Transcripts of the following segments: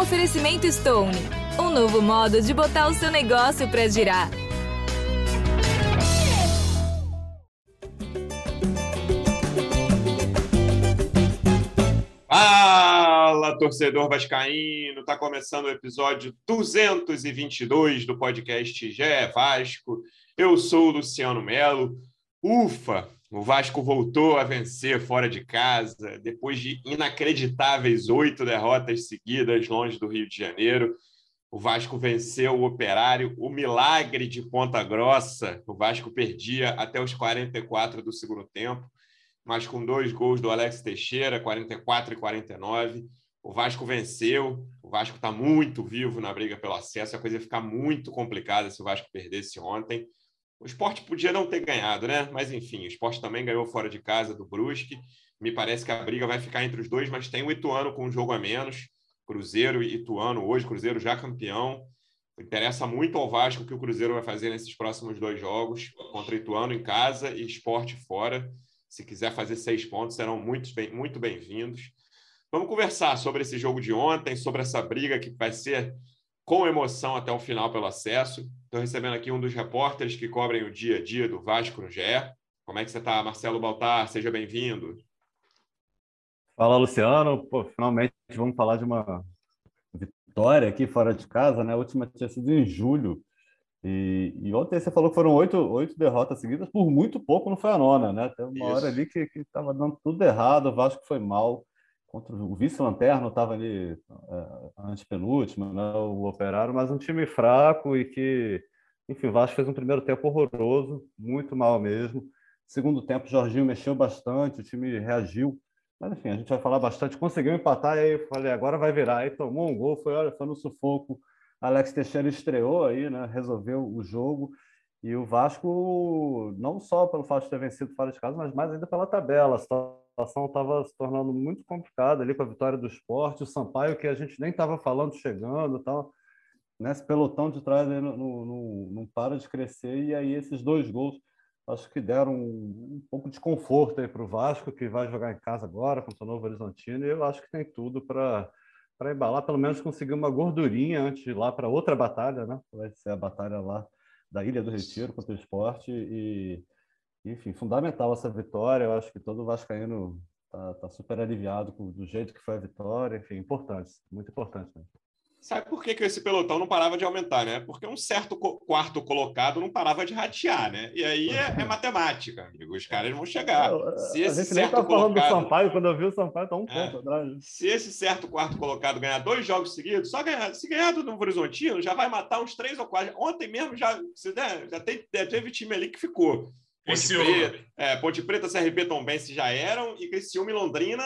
Oferecimento Stone, um novo modo de botar o seu negócio para girar. Fala, torcedor vascaíno! Tá começando o episódio 222 do podcast Gé Vasco. Eu sou o Luciano Melo. Ufa, o Vasco voltou a vencer fora de casa, depois de inacreditáveis oito derrotas seguidas longe do Rio de Janeiro. O Vasco venceu o Operário, o milagre de Ponta Grossa. O Vasco perdia até os 44 do segundo tempo, mas com dois gols do Alex Teixeira, 44 e 49. O Vasco venceu. O Vasco está muito vivo na briga pelo acesso. A coisa ia ficar muito complicada se o Vasco perdesse ontem. O esporte podia não ter ganhado, né? Mas enfim, o esporte também ganhou fora de casa do Brusque. Me parece que a briga vai ficar entre os dois, mas tem o Ituano com um jogo a menos. Cruzeiro e Ituano hoje, Cruzeiro já campeão. Interessa muito ao Vasco o que o Cruzeiro vai fazer nesses próximos dois jogos, contra Ituano em casa e esporte fora. Se quiser fazer seis pontos, serão muito bem-vindos. Muito bem Vamos conversar sobre esse jogo de ontem, sobre essa briga que vai ser com emoção até o final pelo acesso. Estou recebendo aqui um dos repórteres que cobrem o dia a dia do Vasco no GE. Como é que você está, Marcelo Baltar? Seja bem-vindo. Fala, Luciano. Pô, finalmente vamos falar de uma vitória aqui fora de casa, né? A última tinha sido em julho. E, e ontem você falou que foram oito, oito derrotas seguidas, por muito pouco não foi a nona, né? Teve uma Isso. hora ali que estava dando tudo errado, o Vasco foi mal contra o vice-lanterno, estava ali é, antepenúltimo, né, o Operário, mas um time fraco e que, enfim, o Vasco fez um primeiro tempo horroroso, muito mal mesmo. Segundo tempo, o Jorginho mexeu bastante, o time reagiu. Mas, enfim, a gente vai falar bastante. Conseguiu empatar, e aí eu falei, agora vai virar. Aí tomou um gol, foi, olha, foi no sufoco. Alex Teixeira estreou aí, né, resolveu o jogo. E o Vasco, não só pelo fato de ter vencido fora de casa, mas mais ainda pela tabela. A situação estava se tornando muito complicada ali com a vitória do esporte. O Sampaio, que a gente nem estava falando, chegando tal. Nesse pelotão de trás aí não, não, não para de crescer. E aí esses dois gols acho que deram um, um pouco de conforto aí para o Vasco, que vai jogar em casa agora contra o Novo Horizontino. E eu acho que tem tudo para para embalar, pelo menos conseguir uma gordurinha antes de ir lá para outra batalha, né? Vai ser a batalha lá da Ilha do Retiro contra o esporte e, enfim, fundamental essa vitória. Eu acho que todo vascaíno está tá super aliviado com, do jeito que foi a vitória. Enfim, importante, muito importante. Né? Sabe por que, que esse pelotão não parava de aumentar, né? Porque um certo quarto colocado não parava de ratear, né? E aí é, é matemática, amigo. Os caras vão chegar. Se esse a gente nem estava colocado... falando do Sampaio, quando eu vi o Sampaio, está um é, ponto atrás. Se esse certo quarto colocado ganhar dois jogos seguidos, só ganhar, se ganhar do Novo Horizontino, já vai matar uns três ou quatro. Ontem mesmo já, né, já, tem, já teve time ali que ficou. Ponte Preta, é, Ponte Preta, CRP Tombense já eram, e Criciúma e Londrina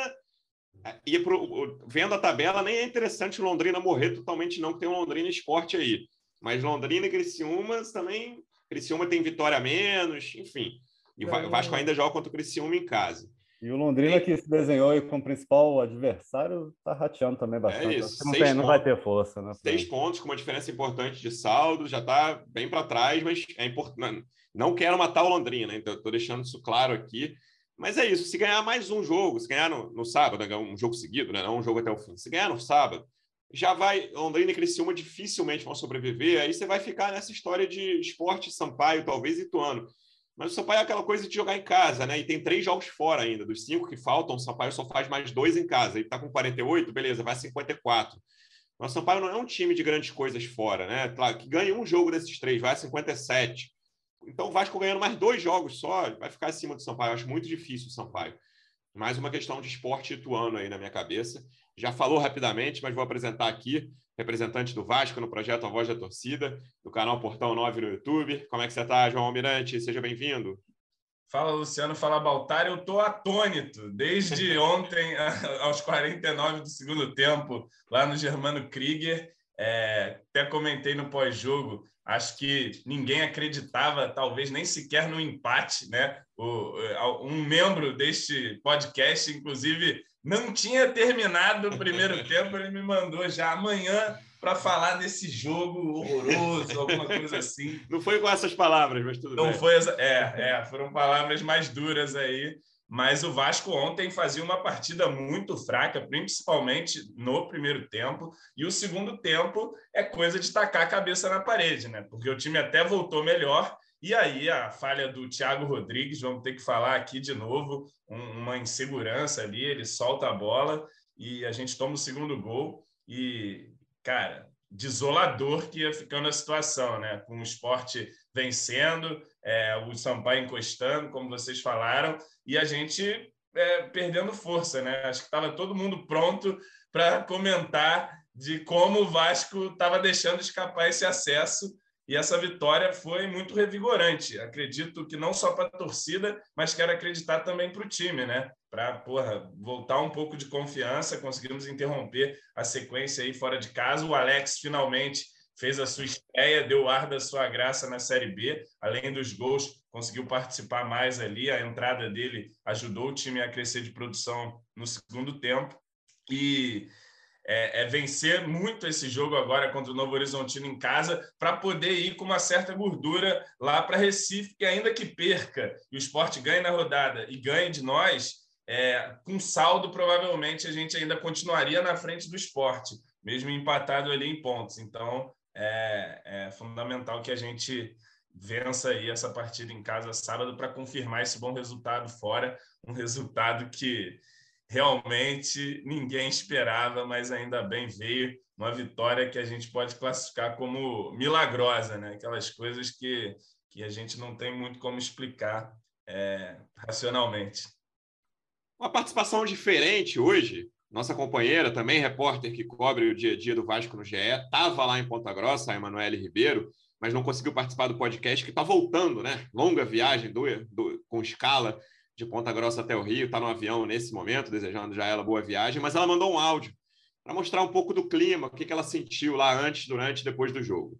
e pro, vendo a tabela, nem é interessante Londrina morrer totalmente, não, que tem um Londrina esporte aí. Mas Londrina e Criciúma também. Criciúma tem vitória a menos, enfim. E o Vasco ainda joga contra o Criciúma em casa. E o Londrina, que se desenhou aí como principal adversário, está rateando também bastante. É isso. Não, tem, não, vai ter força. Né, Seis pontos, com uma diferença importante de saldo, já está bem para trás, mas é importante. Não quero matar o Londrina, então estou deixando isso claro aqui. Mas é isso, se ganhar mais um jogo, se ganhar no, no sábado, né, um jogo seguido, né, não um jogo até o fim, se ganhar no sábado, já vai, Londrina e Criciúma dificilmente vão sobreviver, aí você vai ficar nessa história de esporte Sampaio, talvez Ituano. Mas o Sampaio é aquela coisa de jogar em casa, né? E tem três jogos fora ainda. Dos cinco que faltam, o Sampaio só faz mais dois em casa. Ele está com 48, beleza, vai 54. Mas o Sampaio não é um time de grandes coisas fora, né? Claro, que ganha um jogo desses três, vai a 57. Então, o Vasco ganhando mais dois jogos só, vai ficar acima do Sampaio. Eu acho muito difícil o Sampaio. Mais uma questão de esporte ituano aí na minha cabeça. Já falou rapidamente, mas vou apresentar aqui, representante do Vasco no projeto A Voz da Torcida, do canal Portão 9 no YouTube. Como é que você está, João Almirante? Seja bem-vindo. Fala, Luciano. Fala, Baltar. Eu estou atônito. Desde ontem, aos 49 do segundo tempo, lá no Germano Krieger. É, até comentei no pós-jogo Acho que ninguém acreditava, talvez nem sequer no empate, né? O, um membro deste podcast, inclusive, não tinha terminado o primeiro tempo, ele me mandou já amanhã para falar desse jogo horroroso, alguma coisa assim. Não foi com essas palavras, mas tudo não bem. Foi, é, é, foram palavras mais duras aí, mas o Vasco ontem fazia uma partida muito fraca, principalmente no primeiro tempo, e o segundo tempo é coisa de tacar a cabeça na parede, né? Porque o time até voltou melhor, e aí a falha do Thiago Rodrigues, vamos ter que falar aqui de novo, um, uma insegurança ali, ele solta a bola e a gente toma o segundo gol e, cara, desolador que ia ficando a situação, né? Com o esporte vencendo, é, o Sampaio encostando, como vocês falaram, e a gente é, perdendo força, né? Acho que estava todo mundo pronto para comentar de como o Vasco estava deixando escapar esse acesso e essa vitória foi muito revigorante. Acredito que não só para a torcida, mas quero acreditar também para o time, né? Para voltar um pouco de confiança, conseguimos interromper a sequência aí fora de casa. O Alex finalmente fez a sua estreia, deu ar da sua graça na Série B, além dos gols, conseguiu participar mais ali. A entrada dele ajudou o time a crescer de produção no segundo tempo. E é, é, vencer muito esse jogo agora contra o Novo Horizontino em casa para poder ir com uma certa gordura lá para Recife, que ainda que perca e o esporte ganhe na rodada e ganhe de nós, é, com saldo provavelmente a gente ainda continuaria na frente do esporte, mesmo empatado ali em pontos. Então é, é fundamental que a gente vença aí essa partida em casa sábado para confirmar esse bom resultado fora, um resultado que realmente ninguém esperava, mas ainda bem veio uma vitória que a gente pode classificar como milagrosa, né? Aquelas coisas que, que a gente não tem muito como explicar é, racionalmente. Uma participação diferente hoje. Nossa companheira, também repórter que cobre o dia a dia do Vasco no GE, estava lá em Ponta Grossa, a Emanuele Ribeiro, mas não conseguiu participar do podcast, que está voltando, né? Longa viagem do, do, com escala de Ponta Grossa até o Rio, está no avião nesse momento, desejando já ela boa viagem, mas ela mandou um áudio para mostrar um pouco do clima, o que, que ela sentiu lá antes, durante e depois do jogo.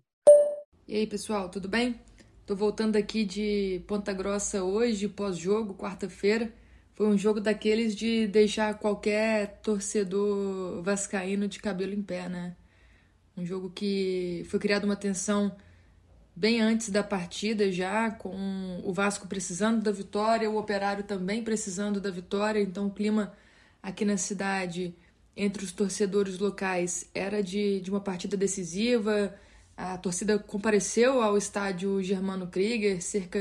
E aí, pessoal, tudo bem? Tô voltando aqui de Ponta Grossa hoje, pós-jogo, quarta-feira. Foi um jogo daqueles de deixar qualquer torcedor vascaíno de cabelo em pé, né? Um jogo que foi criado uma tensão bem antes da partida já, com o Vasco precisando da vitória, o Operário também precisando da vitória, então o clima aqui na cidade entre os torcedores locais era de, de uma partida decisiva. A torcida compareceu ao estádio Germano Krieger, cerca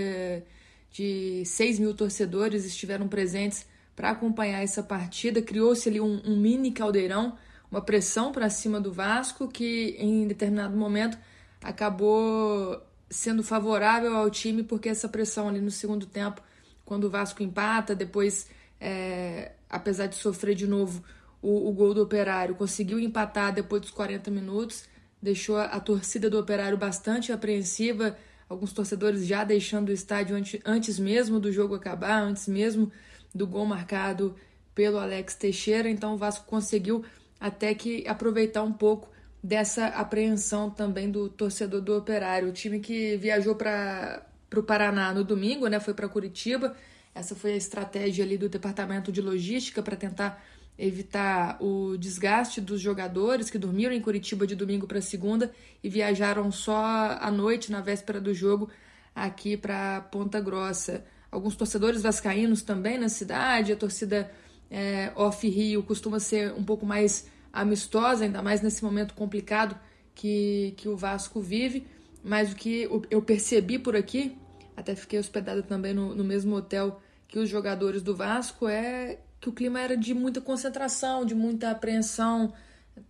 de 6 mil torcedores estiveram presentes para acompanhar essa partida. Criou-se ali um, um mini caldeirão, uma pressão para cima do Vasco, que em determinado momento acabou sendo favorável ao time, porque essa pressão ali no segundo tempo, quando o Vasco empata, depois, é, apesar de sofrer de novo o, o, gol do Operário, conseguiu empatar depois dos 40 minutos, deixou a, a torcida do Operário bastante apreensiva, alguns torcedores já deixando o estádio antes, mesmo do jogo acabar, antes mesmo do gol marcado pelo Alex Teixeira, então o Vasco conseguiu até que aproveitar um pouco dessa apreensão também do torcedor do Operário. O time que viajou para o Paraná no domingo, né, foi para Curitiba. Essa foi a estratégia ali do departamento de logística para tentar evitar o desgaste dos jogadores que dormiram em Curitiba de domingo para segunda e viajaram só à noite, na véspera do jogo, aqui para Ponta Grossa. Alguns torcedores vascaínos também na cidade, a torcida é, off-Rio costuma ser um pouco mais amistosa, ainda mais nesse momento complicado que, que o Vasco vive. Mas o que eu percebi por aqui, até fiquei hospedado também no, no mesmo hotel que os jogadores do Vasco, é que o clima era de muita concentração, de muita apreensão,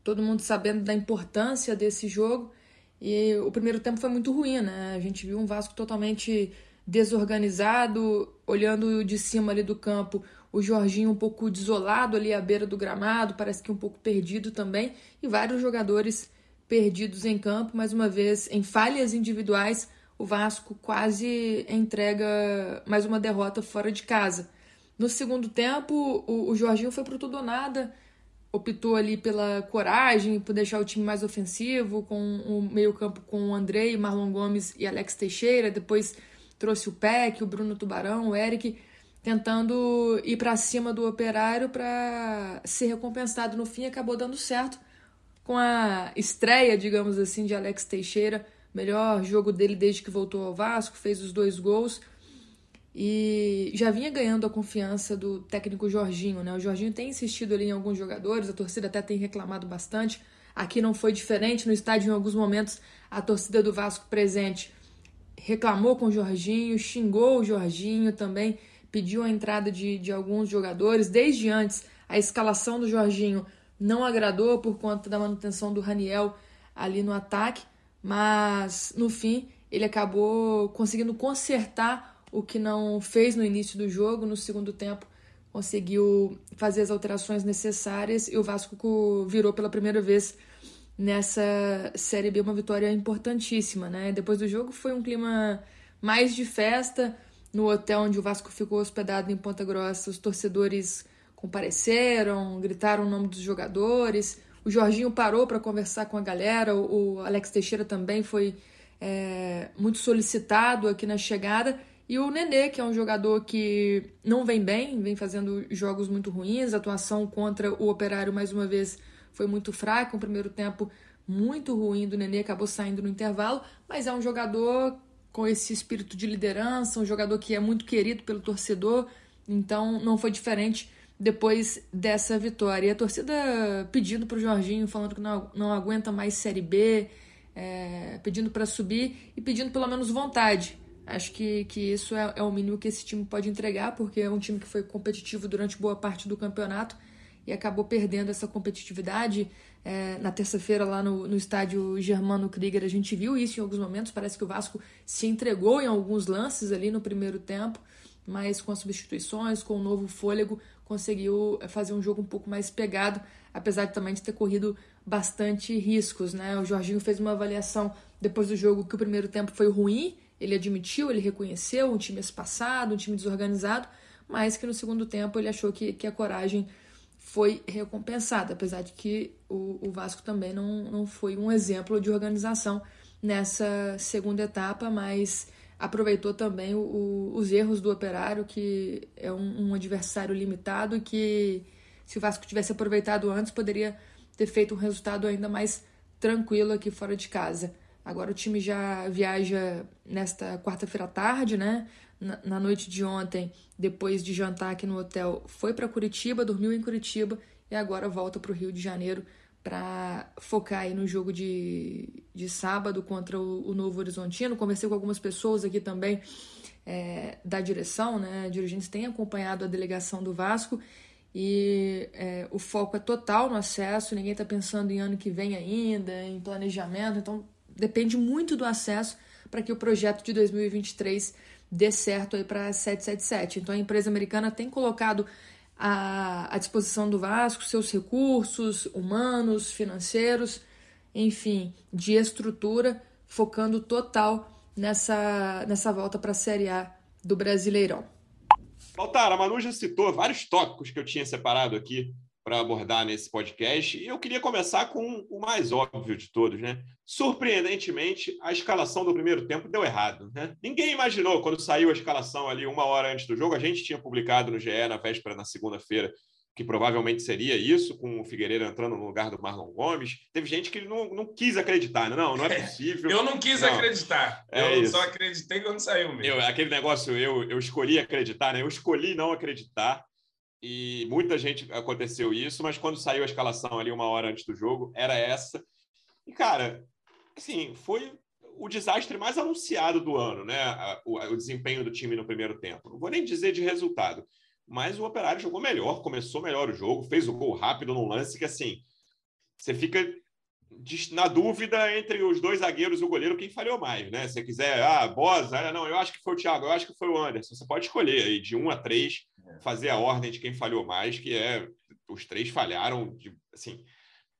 todo mundo sabendo da importância desse jogo. E o primeiro tempo foi muito ruim, né? A gente viu um Vasco totalmente desorganizado, olhando de cima ali do campo, o Jorginho um pouco desolado ali à beira do gramado, parece que um pouco perdido também, e vários jogadores perdidos em campo, mais uma vez em falhas individuais, o Vasco quase entrega mais uma derrota fora de casa. No segundo tempo, o, o Jorginho foi pro tudo ou nada, optou ali pela coragem, por deixar o time mais ofensivo, com o meio-campo com o Andrei, Marlon Gomes e Alex Teixeira, depois trouxe o Peck, o Bruno Tubarão, o Eric, tentando ir para cima do operário para ser recompensado. No fim, acabou dando certo com a estreia, digamos assim, de Alex Teixeira, melhor jogo dele desde que voltou ao Vasco, fez os dois gols. E já vinha ganhando a confiança do técnico Jorginho, né? O Jorginho tem insistido ali em alguns jogadores, a torcida até tem reclamado bastante. Aqui não foi diferente, no estádio em alguns momentos a torcida do Vasco presente reclamou com o Jorginho, xingou o Jorginho também, pediu a entrada de, de alguns jogadores. Desde antes, a escalação do Jorginho não agradou por conta da manutenção do Raniel ali no ataque, mas no fim ele acabou conseguindo consertar o que não fez no início do jogo, no segundo tempo conseguiu fazer as alterações necessárias e o Vasco virou pela primeira vez nessa Série B uma vitória importantíssima, né? Depois do jogo foi um clima mais de festa no hotel onde o Vasco ficou hospedado em Ponta Grossa. Os torcedores compareceram, gritaram o nome dos jogadores. O Jorginho parou para conversar com a galera. O, Alex Teixeira também foi é, muito solicitado aqui na chegada. E o Nenê, que é um jogador que não vem bem, vem fazendo jogos muito ruins. A atuação contra o Operário, mais uma vez, foi muito fraco, um primeiro tempo muito ruim do Nenê, acabou saindo no intervalo, mas é um jogador com esse espírito de liderança, um jogador que é muito querido pelo torcedor, então não foi diferente depois dessa vitória. E a torcida pedindo para o Jorginho, falando que não, não aguenta mais Série B, é, pedindo para subir e pedindo pelo menos vontade. Acho que, que isso é, é o mínimo que esse time pode entregar, porque é um time que foi competitivo durante boa parte do campeonato e acabou perdendo essa competitividade. É, na terça-feira, lá no, no estádio Germano Krieger, a gente viu isso em alguns momentos. Parece que o Vasco se entregou em alguns lances ali no primeiro tempo, mas com as substituições, com o novo fôlego, conseguiu fazer um jogo um pouco mais pegado, apesar de também de ter corrido bastante riscos. Né? O Jorginho fez uma avaliação depois do jogo que o primeiro tempo foi ruim, ele admitiu, ele reconheceu um time espaçado, um time desorganizado, mas que no segundo tempo ele achou que, que a coragem foi recompensada, apesar de que o, o Vasco também não, não foi um exemplo de organização nessa segunda etapa, mas aproveitou também o, o, os erros do Operário, que é um, um, adversário limitado e que, se o Vasco tivesse aproveitado antes, poderia ter feito um resultado ainda mais tranquilo aqui fora de casa. Agora o time já viaja nesta quarta-feira à tarde, né? na, noite de ontem, depois de jantar aqui no hotel, foi para Curitiba, dormiu em Curitiba e agora volta para o Rio de Janeiro para focar aí no jogo de, de sábado contra o, o, Novo Horizontino. Conversei com algumas pessoas aqui também é, da direção, né? Dirigentes têm acompanhado a delegação do Vasco e é, o foco é total no acesso. Ninguém está pensando em ano que vem ainda, em planejamento, então depende muito do acesso para que o projeto de 2023 dê certo aí para 777. Então a empresa americana tem colocado à, à disposição do Vasco seus recursos humanos, financeiros, enfim, de estrutura, focando total nessa, nessa volta para a Série A do Brasileirão. Baltar, a Manu já citou vários tópicos que eu tinha separado aqui para abordar nesse podcast. E eu queria começar com o mais óbvio de todos, né? Surpreendentemente, a escalação do primeiro tempo deu errado. Né? Ninguém imaginou quando saiu a escalação ali uma hora antes do jogo. A gente tinha publicado no GE na véspera, na segunda-feira, que provavelmente seria isso, com o Figueiredo entrando no lugar do Marlon Gomes. Teve gente que não, não quis acreditar, né? não, não é possível. eu não quis não. acreditar. É eu isso. só acreditei quando saiu mesmo. Eu, aquele negócio, eu, eu escolhi acreditar, né? Eu escolhi não acreditar e muita gente aconteceu isso, mas quando saiu a escalação ali uma hora antes do jogo, era essa. E, cara, assim, foi o desastre mais anunciado do ano, né? O, o desempenho do time no primeiro tempo. Não vou nem dizer de resultado, mas o Operário jogou melhor, começou melhor o jogo, fez o gol rápido num lance que, assim, você fica na dúvida entre os dois zagueiros e o goleiro quem falhou mais, né? Se você quiser, ah, Bosa, ah, não, eu acho que foi o Thiago, eu acho que foi o Anderson. Você pode escolher aí de um a três. Fazer a ordem de quem falhou mais, que é os três falharam, de, assim,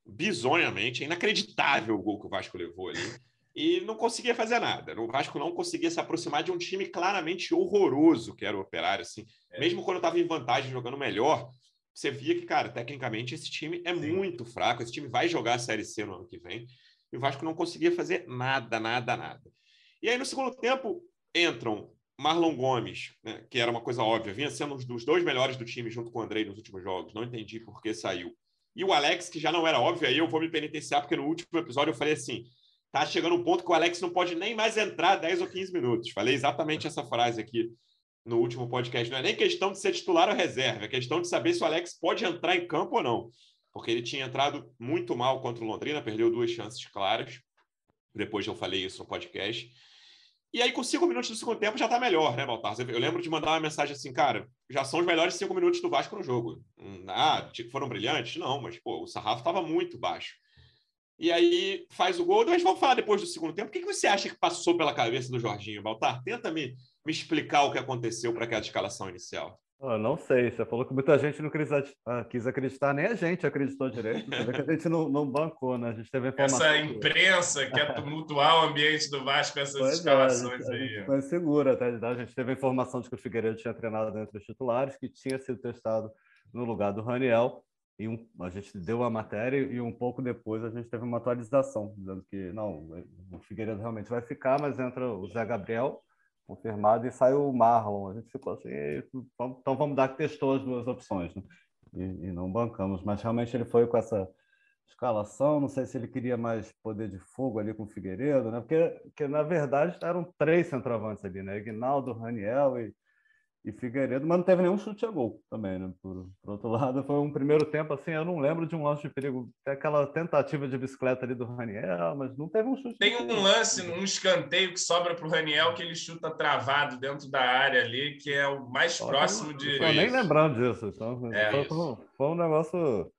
bizonhamente, é inacreditável o gol que o Vasco levou ali. E não conseguia fazer nada. O Vasco não conseguia se aproximar de um time claramente horroroso, que era o Operário. Assim. É. Mesmo quando estava em vantagem, jogando melhor, você via que, cara, tecnicamente esse time é Sim. muito fraco. Esse time vai jogar a Série C no ano que vem. E o Vasco não conseguia fazer nada, nada, nada. E aí, no segundo tempo, entram Marlon Gomes, né, que era uma coisa óbvia, vinha sendo um dos dois melhores do time junto com o Andrei nos últimos jogos. Não entendi por que saiu. E o Alex, que já não era óbvio, aí eu vou me penitenciar, porque no último episódio eu falei assim: tá chegando um ponto que o Alex não pode nem mais entrar 10 ou 15 minutos. Falei exatamente essa frase aqui no último podcast. Não é nem questão de ser titular ou reserva, é questão de saber se o Alex pode entrar em campo ou não. Porque ele tinha entrado muito mal contra o Londrina, perdeu duas chances claras. Depois eu falei isso no podcast. E aí, com cinco minutos do segundo tempo, já está melhor, né, Baltar? Eu lembro de mandar uma mensagem assim, cara, já são os melhores cinco minutos do Vasco no jogo. Hum, ah, foram brilhantes? Não, mas pô, o sarrafo estava muito baixo. E aí faz o gol. Mas vamos falar depois do segundo tempo. O que, que você acha que passou pela cabeça do Jorginho, Baltar? Tenta me, me explicar o que aconteceu para aquela escalação inicial. Ah, não sei, você falou que muita gente não quis, ah, quis acreditar, nem a gente acreditou direito. Você vê que a gente não, não bancou, né? A gente teve informação. Essa imprensa que quer tumultuar o ambiente do Vasco com essas pois escalações é, a gente, aí. A gente foi segura até. A gente teve a informação de que o Figueiredo tinha treinado dentro dos titulares, que tinha sido testado no lugar do Raniel. E um, a gente deu a matéria e um pouco depois a gente teve uma atualização, dizendo que não, o Figueiredo realmente vai ficar, mas entra o Zé Gabriel confirmado e saiu o Marlon. A gente ficou assim, então vamos dar que testou as duas opções, né? e, e, não bancamos. Mas realmente ele foi com essa escalação. Não sei se ele queria mais poder de fogo ali com o Figueiredo, né? Porque, porque na verdade eram três centroavantes ali, né? Ignaldo, Raniel e e Figueiredo, mas não teve nenhum chute a gol também, né? Por, por, outro lado, foi um primeiro tempo assim, eu não lembro de um lance de perigo. Tem aquela tentativa de bicicleta ali do Raniel, mas não teve um chute. Tem um lance, um escanteio que sobra para o Raniel que ele chuta travado dentro da área ali, que é o mais próximo de. Eu nem lembrando disso. Então, é foi, foi, um negócio.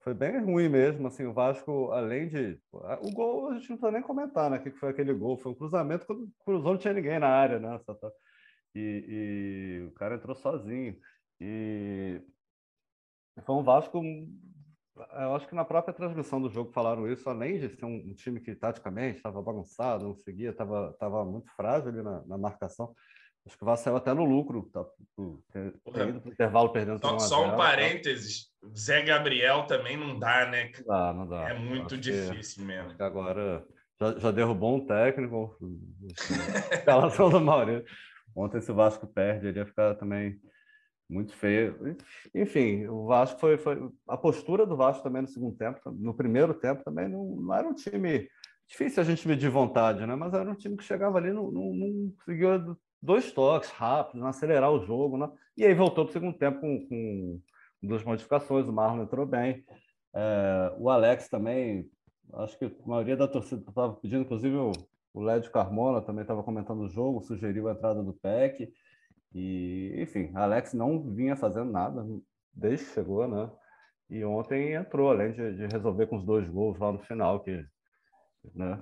Foi bem ruim mesmo, assim, o Vasco, além de... O gol, a gente não precisa nem comentar, né? O que foi aquele gol? Foi um cruzamento, quando cruzou não tinha ninguém na área, né? Só tá... E, e o cara entrou sozinho. E foi um Vasco. Eu acho que na própria transmissão do jogo falaram isso, além de ser um, um time que taticamente estava bagunçado, não seguia, estava tava muito frágil ali na, na marcação. Acho que o Vasco saiu até no lucro, tá, ter, ter ido para o intervalo perdendo. Só, só um tá? parênteses, tá? Zé Gabriel também não dá, né? Não dá, não dá. É muito difícil que, mesmo. agora já, já derrubou um técnico, escalação do Maurício. Ontem, se o Vasco perde, ele ia ficar também muito feio. Enfim, o Vasco foi, foi. A postura do Vasco também no segundo tempo, no primeiro tempo também, não, não era um time. Difícil a gente medir vontade, né? Mas era um time que chegava ali, não, não, não conseguia dois toques rápidos, acelerar o jogo, né? E aí voltou para o segundo tempo com, com duas modificações. O Marlon entrou bem. É, o Alex também, acho que a maioria da torcida estava pedindo, inclusive o Lédio Carmona também estava comentando o jogo, sugeriu a entrada do PEC. E, enfim, Alex não vinha fazendo nada desde que chegou, né? E ontem entrou, além de, de resolver com os dois gols lá no final, que, né,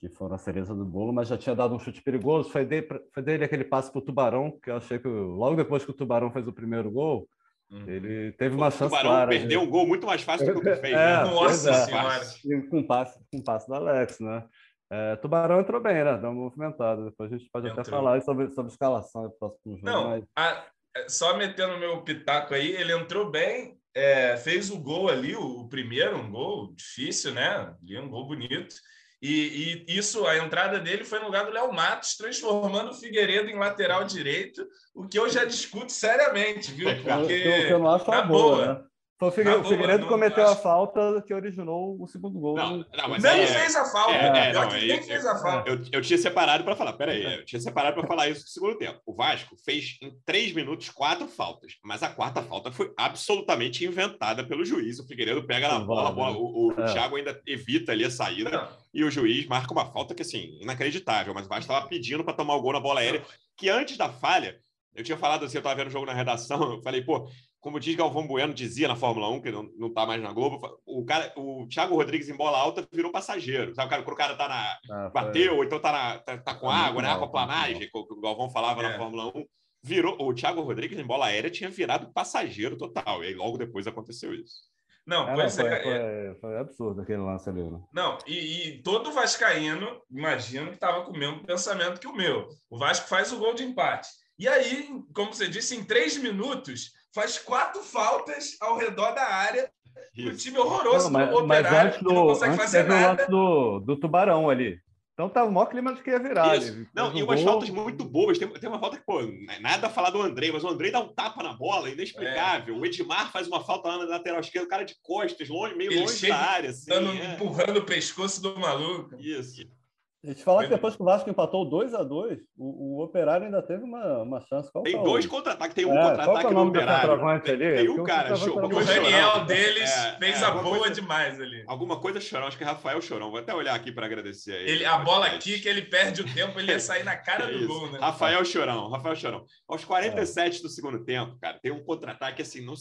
que foram a cereza do bolo, mas já tinha dado um chute perigoso. Foi dele, foi dele aquele passe para o Tubarão, que eu achei que logo depois que o Tubarão fez o primeiro gol, uhum. ele teve uma chance clara. O Tubarão perdeu um gol muito mais fácil do que o que fez. É, né? Nossa é, Senhora! Com passe, com passe do Alex, né? É, Tubarão entrou bem, né? Deu uma movimentada. Depois a gente pode entrou. até falar sobre, sobre escalação do próximo jogo. Não, mas... a, é, só metendo meu pitaco aí, ele entrou bem, é, fez o gol ali, o, o, primeiro, um gol difícil, né? Ali, um gol bonito. E, e, isso, a entrada dele foi no lugar do Léo Matos, transformando o Figueiredo em lateral direito, o que eu já discuto seriamente, viu? Porque eu, eu não acho tá boa, boa. Né? Foi o Figueiredo, o Figueiredo cometeu a falta que originou o segundo gol. Não, não mas nem é, fez a falta. É, é, não, nem eu, fez a falta. Eu, eu, tinha separado para falar, peraí, eu tinha separado para falar isso no segundo tempo. O Vasco fez em três minutos quatro faltas, mas a quarta falta foi absolutamente inventada pelo juiz. O Figueiredo pega na bola, bola o, o é. Thiago ainda evita ali a saída não. e o juiz marca uma falta que, assim, inacreditável, mas o Vasco estava pedindo para tomar o gol na bola aérea, que antes da falha, eu tinha falado assim, eu estava vendo o jogo na redação, eu falei, pô, como diz Galvão Bueno, dizia na Fórmula 1, que não, não tá mais na Globo, o cara, o Thiago Rodrigues em bola alta virou passageiro. Sabe, o cara, quando o cara tá na. Ah, bateu, ou então tá, na, tá, tá com água, né? Aquaplanagem, que o Galvão falava é. na Fórmula 1. Virou, o Thiago Rodrigues em bola aérea tinha virado passageiro total. E aí logo depois aconteceu isso. Não, é, pois não, foi, é, foi, foi, absurdo aquele lance ali. Né? Não, e, e todo Vascaíno, imagino que estava com o mesmo pensamento que o meu. O Vasco faz o gol de empate. E aí, como você disse, em três minutos, faz quatro faltas ao redor da área. O time horroroso não, mas, do mas antes do, não consegue antes fazer nada. Do, do Tubarão ali. Então tava o maior clima de que ia virar. Não, e umas gol. faltas muito bobas. Tem, tem uma falta que, pô, é nada a falar do Andrei, mas o Andrei dá um tapa na bola, inexplicável. É. O Edmar faz uma falta lá na lateral esquerda, o cara de costas, longe, meio Ele longe da área. Assim, é. Empurrando o pescoço do maluco. Isso. A gente fala que depois que o Vasco empatou 2 a 2 o, o Operário ainda teve uma, uma chance. Qual tem tá dois contra-ataques, tem um é, contra-ataque é no Operário. Tem, ali? tem um cara, show, o Daniel deles é, fez é, a boa coisa, demais ali. Alguma coisa chorão, acho que é Rafael Chorão. Vou até olhar aqui para agradecer a ele. ele a bola aqui que ele perde o tempo, ele ia sair na cara do gol, né? Rafael Chorão, Rafael Chorão. Aos 47 do segundo tempo, cara, tem um contra-ataque assim, não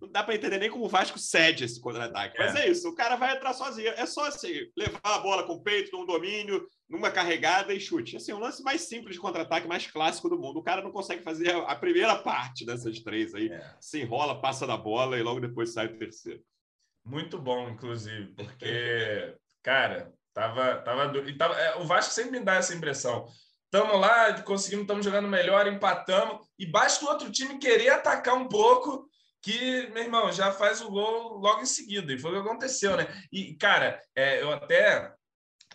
não dá para entender nem como o Vasco cede esse contra-ataque. Mas é. é isso, o cara vai entrar sozinho. É só assim, levar a bola com o peito, num domínio, numa carregada e chute. Assim, o lance mais simples de contra-ataque, mais clássico do mundo. O cara não consegue fazer a primeira parte dessas três aí. É. Se enrola, passa da bola e logo depois sai o terceiro. Muito bom, inclusive, porque, cara, tava, tava, e tava, é, o Vasco sempre me dá essa impressão. Estamos lá, conseguimos, estamos jogando melhor, empatamos, e basta o outro time querer atacar um pouco que, meu irmão, já faz o gol logo em seguida. E foi o que aconteceu, né? E, cara, é, eu até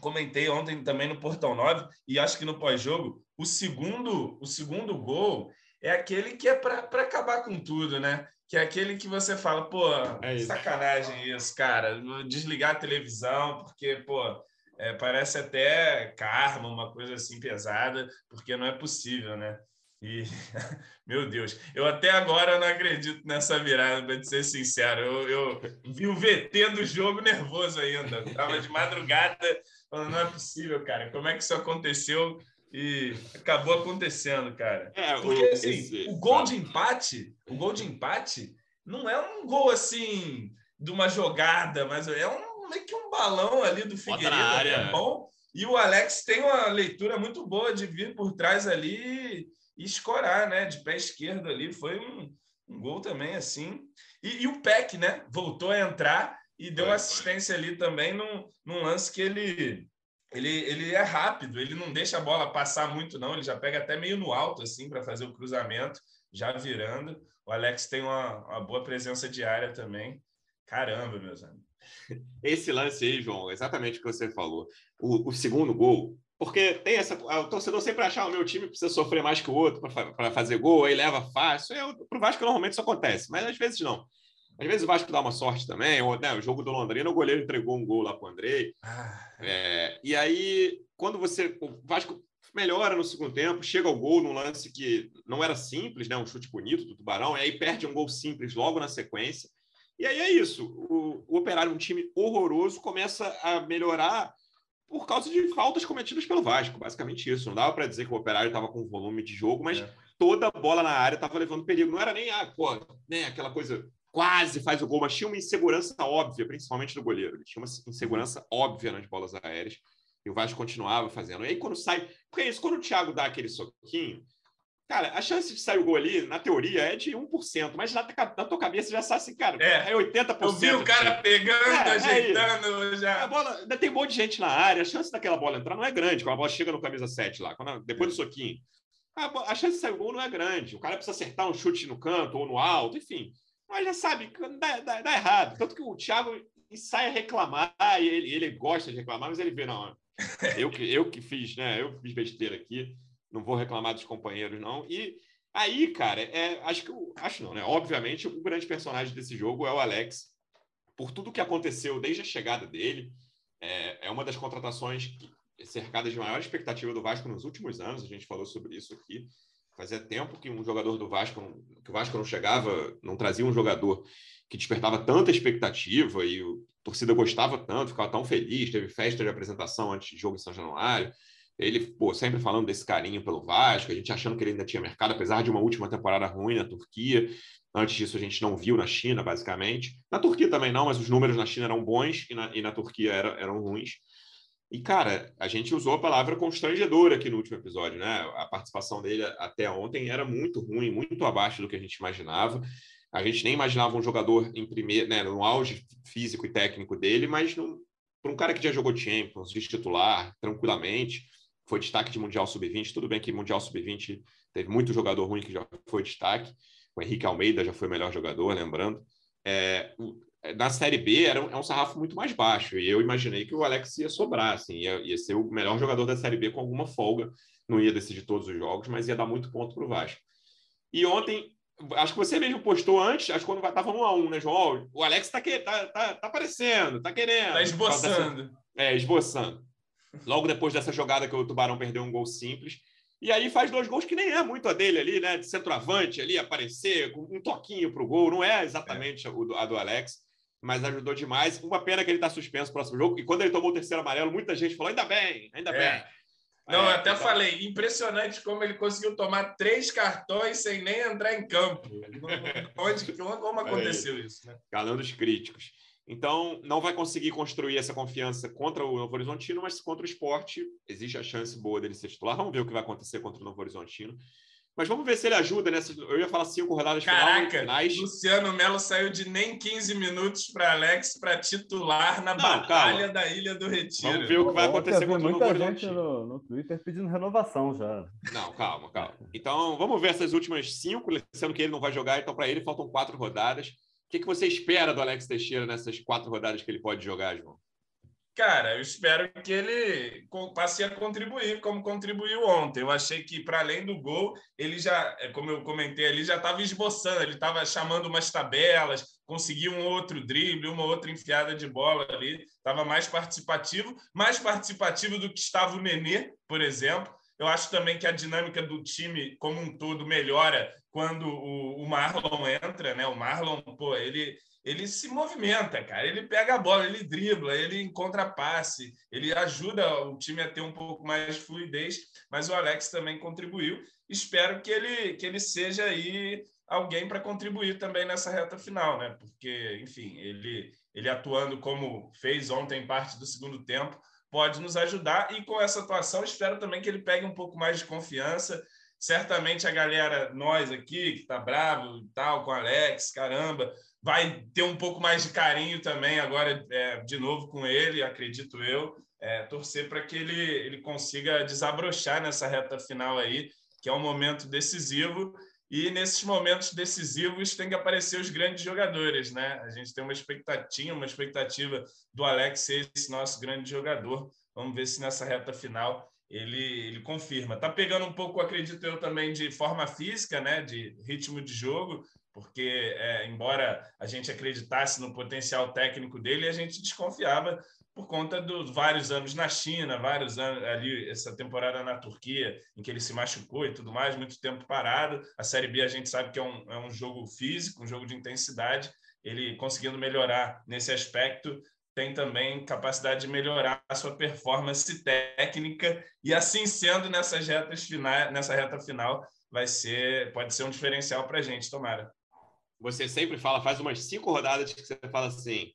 comentei ontem também no Portão 9, e acho que no pós-jogo, o segundo, o segundo gol é aquele que é para acabar com tudo, né? Que é aquele que você fala, pô, é isso. sacanagem isso, cara. Desligar a televisão, porque, pô, é, parece até karma, uma coisa assim pesada, porque não é possível, né? E, meu Deus, eu até agora não acredito nessa virada, para ser sincero. Eu, eu, vi o VT do jogo nervoso ainda. Estava de madrugada, falando, não é possível, cara. Como é que isso aconteceu? E acabou acontecendo, cara. É, Porque, assim, esse... o gol de empate, o gol de empate não é um gol, assim, de uma jogada, mas é um, meio que um balão ali do Figueiredo, é bom. E o Alex tem uma leitura muito boa de vir por trás ali e escorar, né? De pé esquerdo ali. Foi um, um gol também, assim. E, e, o Peck, né? Voltou a entrar e deu uma assistência ali também num, num lance que ele, ele, ele é rápido, ele não deixa a bola passar muito, não. Ele já pega até meio no alto, assim, para fazer o cruzamento, já virando. O Alex tem uma, uma boa presença de área também. Caramba, meus amigos. Esse lance aí, João, exatamente o que você falou. O, o segundo gol, porque tem essa. O torcedor sempre achar o meu time precisa sofrer mais que o outro para fazer gol, aí leva fácil. É, para o Vasco normalmente isso acontece, mas às vezes não. Às vezes o Vasco dá uma sorte também. Ou, né, o jogo do Londrina, o goleiro entregou um gol lá para o Andrei. Ah. É, e aí, quando você. O Vasco melhora no segundo tempo, chega ao gol num lance que não era simples, né, um chute bonito do Tubarão, e aí perde um gol simples logo na sequência. E aí é isso. O, o Operário, um time horroroso, começa a melhorar por causa de faltas cometidas pelo Vasco, basicamente isso. Não dava para dizer que o Operário estava com volume de jogo, mas é. toda bola na área estava levando perigo. Não era nem ah, pô, né, aquela coisa quase faz o gol, mas tinha uma insegurança óbvia, principalmente do goleiro. Ele tinha uma insegurança óbvia nas bolas aéreas e o Vasco continuava fazendo. E aí quando sai, porque é isso, quando o Thiago dá aquele soquinho, Cara, a chance de sair o gol ali, na teoria, é de 1%, mas na, na tua cabeça já sabe assim, cara, é, é 80%. Eu vi o cara pegando, é, é ajeitando é já. A bola, ainda tem um monte de gente na área, a chance daquela bola entrar não é grande, quando a bola chega no camisa 7 lá, quando, depois do soquinho. A, a chance de sair o gol não é grande. O cara precisa acertar um chute no canto ou no alto, enfim. Mas já sabe, dá, dá, dá errado. Tanto que o Thiago sai a reclamar, e ele, ele gosta de reclamar, mas ele vê, não, eu que, eu que fiz, né? Eu fiz besteira aqui não vou reclamar dos companheiros, não. E aí, cara, é, acho que acho não, né? Obviamente, o grande personagem desse jogo é o Alex, por tudo que aconteceu desde a chegada dele. É, é uma das contratações cercadas de maior expectativa do Vasco nos últimos anos. A gente falou sobre isso aqui. Fazia tempo que um jogador do Vasco, que o Vasco não chegava, não trazia um jogador que despertava tanta expectativa e o torcida gostava tanto, ficava tão feliz, teve festa de apresentação antes de jogo em São Januário. Ele, pô, sempre falando desse carinho pelo Vasco, a gente achando que ele ainda tinha mercado, apesar de uma última temporada ruim na Turquia. Antes disso, a gente não viu na China, basicamente. Na Turquia também não, mas os números na China eram bons e na, e na Turquia era, eram ruins. E, cara, a gente usou a palavra constrangedor aqui no último episódio, né? A participação dele até ontem era muito ruim, muito abaixo do que a gente imaginava. A gente nem imaginava um jogador em primeiro, né, no auge físico e técnico dele, mas para um cara que já jogou Champions, de titular, tranquilamente, foi destaque de Mundial Sub-20. Tudo bem que Mundial Sub-20 teve muito jogador ruim que já foi destaque. O Henrique Almeida já foi o melhor jogador, lembrando. É, na Série B era um, é um sarrafo muito mais baixo e eu imaginei que o Alex ia sobrar, assim, ia, ia, ser o melhor jogador da Série B com alguma folga. Não ia decidir todos os jogos, mas ia dar muito ponto para o Vasco. E ontem, acho que você mesmo postou antes, acho que quando estava 1 a 1 né, João? O Alex está tá, tá, tá aparecendo, está querendo. Está esboçando. É, esboçando. Logo depois dessa jogada que o Tubarão perdeu um gol simples. E aí faz dois gols que nem é muito a dele ali, né? De centroavante ali, aparecer, com um toquinho para o gol. Não é exatamente é. a do Alex, mas ajudou demais. Uma pena que ele está suspenso no próximo jogo. E quando ele tomou o terceiro amarelo, muita gente falou: ainda bem, ainda é. bem. Não, é, até então... falei, impressionante como ele conseguiu tomar três cartões sem nem entrar em campo. Onde, como aconteceu isso? Né? Calando os críticos. Então, não vai conseguir construir essa confiança contra o Novo Horizontino, mas contra o esporte, existe a chance boa dele ser titular. Vamos ver o que vai acontecer contra o Novo Horizontino. Mas vamos ver se ele ajuda nessa. Eu ia falar cinco rodadas Caraca, finais. Luciano Melo saiu de nem 15 minutos para Alex para titular na não, Batalha calma. da Ilha do Retiro. Vamos ver o que vai acontecer contra o Novo Horizontino. No, no Twitter pedindo renovação já. Não, calma, calma. Então, vamos ver essas últimas cinco, sendo que ele não vai jogar, então para ele faltam quatro rodadas que, que você espera do Alex Teixeira nessas quatro rodadas que ele pode jogar, João? Cara, eu espero que ele passe a contribuir como contribuiu ontem. Eu achei que, para além do gol, ele já, é, como eu comentei ali, já estava esboçando, ele estava chamando umas tabelas, conseguiu um outro drible, uma outra enfiada de bola ali, estava mais participativo, mais participativo do que estava o Nenê, por exemplo. Eu acho também que a dinâmica do time como um todo melhora quando o, o Marlon entra, né? O Marlon, pô, ele ele se movimenta, cara. Ele pega a bola, ele dribla, ele encontra passe, ele ajuda o time a ter um pouco mais de fluidez. Mas o Alex também contribuiu. Espero que ele que ele seja aí alguém para contribuir também nessa reta final, né? Porque, enfim, ele ele atuando como fez ontem parte do segundo tempo pode nos ajudar e com essa atuação espero também que ele pegue um pouco mais de confiança certamente a galera, nós aqui, que tá bravo e tal, com o Alex, caramba, vai ter um pouco mais de carinho também agora, é, de novo com ele, acredito eu, é, torcer para que ele, ele consiga desabrochar nessa reta final aí, que é um momento decisivo, e nesses momentos decisivos tem que aparecer os grandes jogadores, né? A gente tem uma expectativa, uma expectativa do Alex ser esse nosso grande jogador. Vamos ver se nessa reta final ele, ele confirma. Está pegando um pouco, acredito eu, também de forma física, né, de ritmo de jogo, porque, é, embora a gente acreditasse no potencial técnico dele, a gente desconfiava por conta dos vários anos na China, vários anos ali, essa temporada na Turquia, em que ele se machucou e tudo mais, muito tempo parado. A Série B a gente sabe que é um, é um jogo físico, um jogo de intensidade. Ele conseguindo melhorar nesse aspecto, tem também capacidade de melhorar a sua performance técnica e assim sendo nessas retas finais, nessa reta final vai ser pode ser um diferencial para a gente, tomara. Você sempre fala, faz umas cinco rodadas que você fala assim,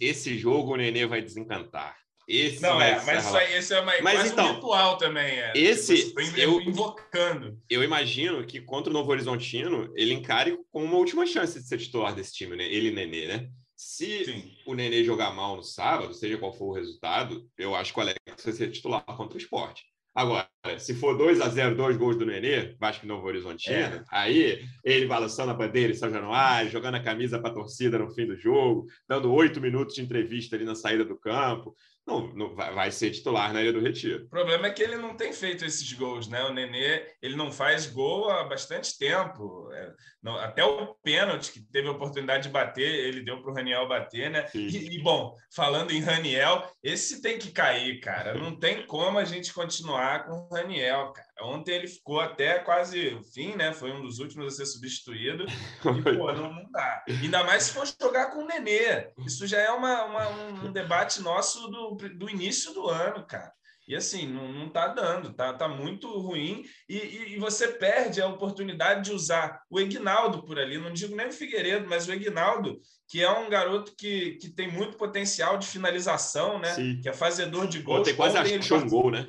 esse jogo o Nenê vai desencantar. Esse não, é, mas isso aí, esse é mais, mas, então, um ritual também. É. Esse, eu, invocando. Eu imagino que contra o Novo Horizontino, ele encare com uma última chance de ser titular desse time, né? Ele e Nenê, né? Se Sim. o Nenê jogar mal no sábado, seja qual for o resultado, eu acho que o Alex vai ser titular contra o esporte. Agora, se for 2 a 0 dois gols do Nenê, Vasco Novo Horizontino, é. aí ele balançando a bandeira em São Januário, jogando a camisa para a torcida no fim do jogo, dando oito minutos de entrevista ali na saída do campo não, não vai, vai, ser titular na Ilha do Retiro. O problema é que ele não tem feito esses gols, né? O Nenê, ele não faz gol há bastante tempo. É, não, até o pênalti que teve a oportunidade de bater, ele deu para o Raniel bater, né? E, e, bom, falando em Raniel, esse tem que cair, cara. Não tem como a gente continuar com o Raniel, cara. Ontem ele ficou até quase o fim, né? Foi um dos últimos a ser substituído. E, pô, não, não dá. Ainda mais se for jogar com o Nenê. Isso já é uma, uma um debate nosso do, do início do ano, cara. E assim, não, não tá dando, tá, tá muito ruim. E, e, e, você perde a oportunidade de usar o Egnaldo por ali. Não digo nem o Figueiredo, mas o Egnaldo, que é um garoto que, que tem muito potencial de finalização, né? Sim. Que é fazedor de gols. Ontem quase achou um gol, né?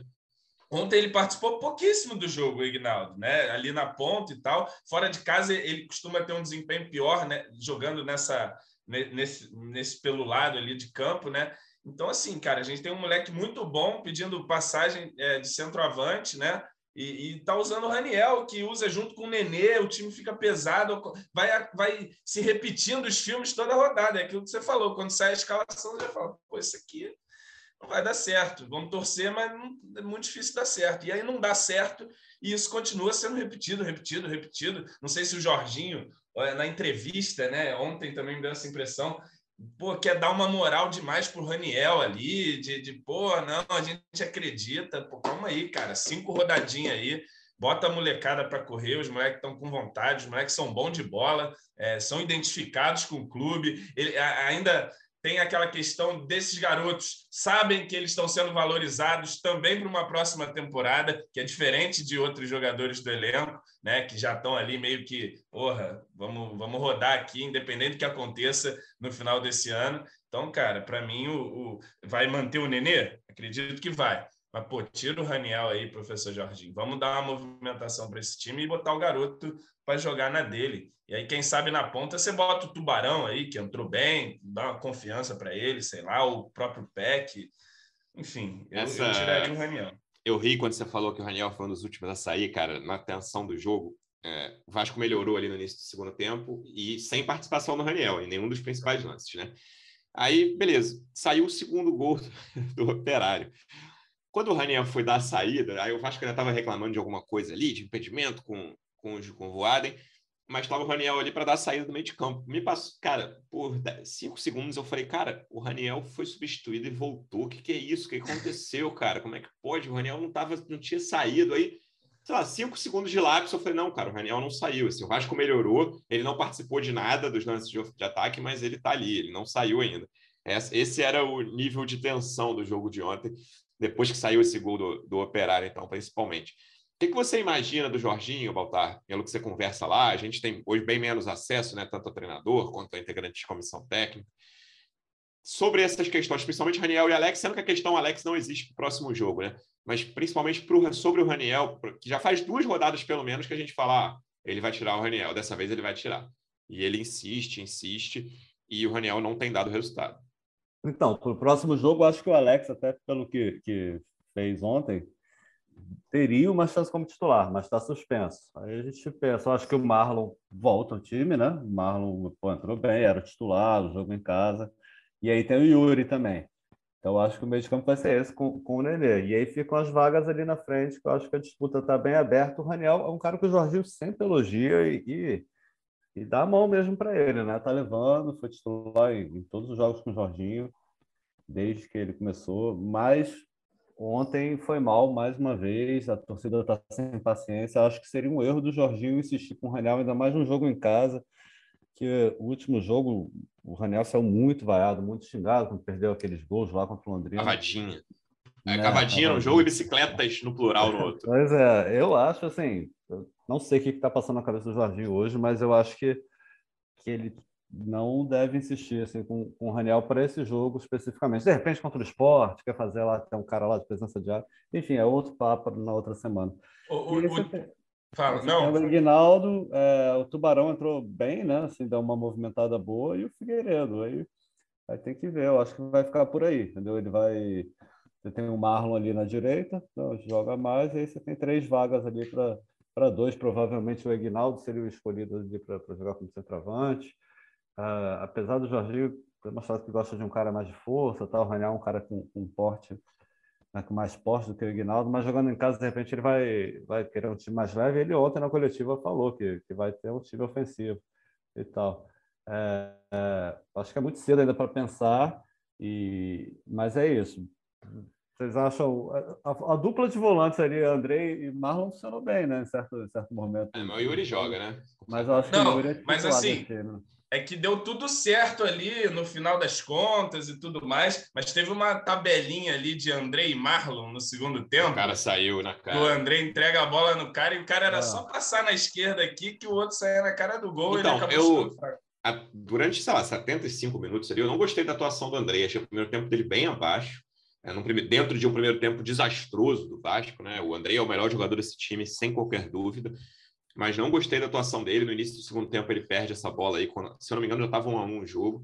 Ontem ele participou pouquíssimo do jogo, o Ignaldo, né? Ali na ponta e tal. Fora de casa, ele costuma ter um desempenho pior, né? Jogando nessa, nesse, nesse pelo lado ali de campo, né? Então, assim, cara, a gente tem um moleque muito bom pedindo passagem é, de centroavante, né? E, e tá usando o Raniel, que usa junto com o Nenê, o time fica pesado, vai, vai se repetindo os filmes toda rodada. É aquilo que você falou, quando sai a escalação, você fala, pô, isso aqui não vai dar certo. Vamos torcer, mas não, é muito difícil dar certo. E aí não dá certo e isso continua sendo repetido, repetido, repetido. Não sei se o Jorginho, na entrevista, né, ontem também me deu essa impressão, pô, quer dar uma moral demais pro Raniel ali, de, de pô, não, a gente acredita. Pô, calma aí, cara, cinco rodadinhas aí, bota a molecada para correr, os moleques estão com vontade, os moleques são bons de bola, é, são identificados com o clube. Ele, ainda tem aquela questão desses garotos sabem que eles estão sendo valorizados também para uma próxima temporada, que é diferente de outros jogadores do elenco, né, que já estão ali meio que, porra, vamos, vamos rodar aqui, independente do que aconteça no final desse ano. Então, cara, para mim, o, o, vai manter o Nenê? Acredito que vai. Mas, pô, tira o Raniel aí, professor Jorginho. Vamos dar uma movimentação para esse time e botar o garoto para jogar na dele. E aí, quem sabe na ponta, você bota o Tubarão aí, que entrou bem, dá uma confiança para ele, sei lá, o próprio Peck. Enfim, eu, Essa... eu tiraria o Raniel. Eu ri quando você falou que o Raniel foi um dos últimos a sair, cara, na tensão do jogo. É, o Vasco melhorou ali no início do segundo tempo e sem participação do Raniel, em nenhum dos principais lances, né? Aí, beleza, saiu o segundo gol do Operário. Quando o Raniel foi dar a saída, aí o Vasco ainda estava reclamando de alguma coisa ali, de impedimento com, com, com o Voaden, mas estava o Raniel ali para dar a saída do meio de campo. Me passou, cara, por cinco segundos eu falei, cara, o Raniel foi substituído e voltou. O que, que é isso? O que aconteceu, cara? Como é que pode? O Raniel não, tava, não tinha saído aí. Sei lá, cinco segundos de lápis, eu falei, não, cara, o Raniel não saiu. Assim, o Vasco melhorou, ele não participou de nada dos lances de, de ataque, mas ele está ali, ele não saiu ainda. Esse era o nível de tensão do jogo de ontem depois que saiu esse gol do, do Operário, então, principalmente. O que, que você imagina do Jorginho, Baltar? Pelo que você conversa lá, a gente tem hoje bem menos acesso, né, tanto ao treinador quanto a integrante de comissão técnica, sobre essas questões, principalmente Raniel e Alex, sendo que a questão Alex não existe para o próximo jogo, né? Mas principalmente pro, sobre o Raniel, que já faz duas rodadas pelo menos que a gente fala, ah, ele vai tirar o Raniel, dessa vez ele vai tirar. E ele insiste, insiste, e o Raniel não tem dado resultado. Então, para o próximo jogo, acho que o Alex, até pelo que, que fez ontem, teria uma chance como titular, mas está suspenso. Aí a gente pensa, acho que o Marlon volta ao time, né? O Marlon pô, entrou bem, era titular, o jogo em casa. E aí tem o Yuri também. Então, acho que o meio de campo vai ser esse com, com o Nenê. E aí ficam as vagas ali na frente, que eu acho que a disputa está bem aberta. O Raniel é um cara que o Jorginho sempre elogia e, e e dá a mão mesmo para ele, né? Tá levando, foi titular em, em, todos os jogos com o Jorginho, desde que ele começou, mas ontem foi mal mais uma vez, a torcida está sem paciência. Acho que seria um erro do Jorginho insistir com o Raniel, ainda mais num jogo em casa, que o último jogo o Raniel saiu muito vaiado, muito xingado quando perdeu aqueles gols lá contra o Londrina. Cavadinha. É, né? cavadinha no jogo e bicicletas no plural no outro. Pois é, eu acho assim, não sei o que está passando na cabeça do Jorginho hoje, mas eu acho que, que ele não deve insistir assim, com, com o Raniel para esse jogo especificamente. De repente, contra o esporte, quer fazer lá, tem um cara lá de presença de ar. Enfim, é outro papo na outra semana. O, o, o... Fala, não. O Aguinaldo, é, o Tubarão entrou bem, né? Assim, deu uma movimentada boa, e o Figueiredo. Aí vai ter que ver, eu acho que vai ficar por aí, entendeu? Ele vai. Você tem o Marlon ali na direita, então joga mais, e aí você tem três vagas ali para para dois, provavelmente o Aguinaldo seria o escolhido para jogar como centroavante. Uh, apesar do Jorginho ter mostrado que gosta de um cara mais de força, tal, Raniel um cara com, com porte, né, com mais porte do que o Aguinaldo, mas jogando em casa, de repente, ele vai, vai querer um time mais leve. Ele ontem na coletiva falou que, que vai ter um time ofensivo e tal. É, é, acho que é muito cedo ainda para pensar, e, mas é isso. Vocês acham. A, a, a, dupla de volantes ali, Andrei e Marlon, funcionou bem, né? Em certo, em certo momento. É, mas o Yuri joga, né? Mas eu acho que Não, o Yuri é mas assim. É que deu tudo certo ali no final das contas e tudo mais, mas teve uma tabelinha ali de André e Marlon no segundo tempo. O cara saiu na cara. O André entrega a bola no cara e o cara era ah. só passar na esquerda aqui que o outro saía na cara do gol então, e ele acabou eu, Durante, sei lá, 75 minutos ali, eu não gostei da atuação do André. Achei o primeiro tempo dele bem abaixo é, primeiro, dentro de um primeiro tempo desastroso do Vasco, né? O André é o melhor jogador desse time, sem qualquer dúvida. Mas não gostei da atuação dele. No início do segundo tempo, ele perde essa bola aí. Quando, se eu não me engano, já estava um a um o jogo.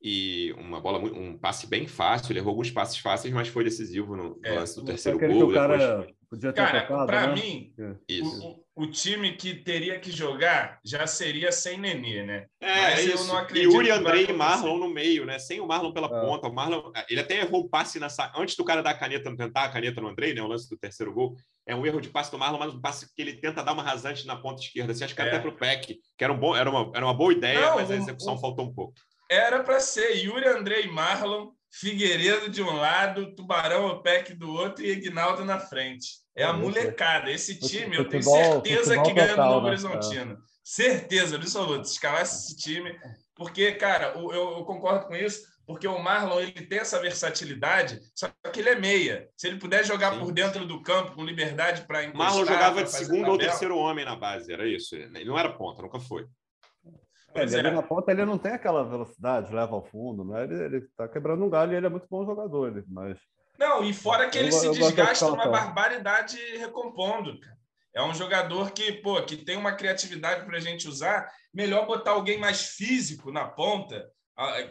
E uma bola, um passe bem fácil. Ele errou alguns passes fáceis, mas foi decisivo no, é, lance do terceiro gol. Cara, depois... cara para né? mim, o, o, time que teria que jogar já seria sem Nenê, né? É, Mas é eu não acredito. Yuri, André e Marlon no meio, né? Sem o Marlon pela é. ponta. O Marlon, ele até errou o passe nessa. Antes do cara dar a caneta, tentar a caneta no André, né? O lance do terceiro gol. É um erro de passe do Marlon, mas um passe que ele tenta dar uma rasante na ponta esquerda. Assim, acho que é. até para o Peck, que era, um bom, era, uma, era uma boa ideia, não, mas a execução faltou um pouco. era para ser Yuri Andrei Marlon, Figueiredo de um lado, Tubarão Opec do outro e Ignaldo na frente. É a molecada. Esse time, eu tenho certeza que ganha do Novo né? Horizontino. É. Certeza absoluta. Escalar esse time. Porque, cara, eu, eu concordo com isso porque o Marlon ele tem essa versatilidade, só que ele é meia. Se ele puder jogar Sim. por dentro do campo com liberdade para encostar... Marlon jogava de segundo ou terceiro homem na base, era isso. Ele não era ponta, nunca foi. É, ele, é. na ponta ele não tem aquela velocidade, leva ao fundo, né? Ele, está quebrando um galho e ele é muito bom jogador, ele, mas... Não, e fora que ele eu, se eu desgasta uma barbaridade recompondo, cara. É um jogador que, pô, que tem uma criatividade para a gente usar. Melhor botar alguém mais físico na ponta,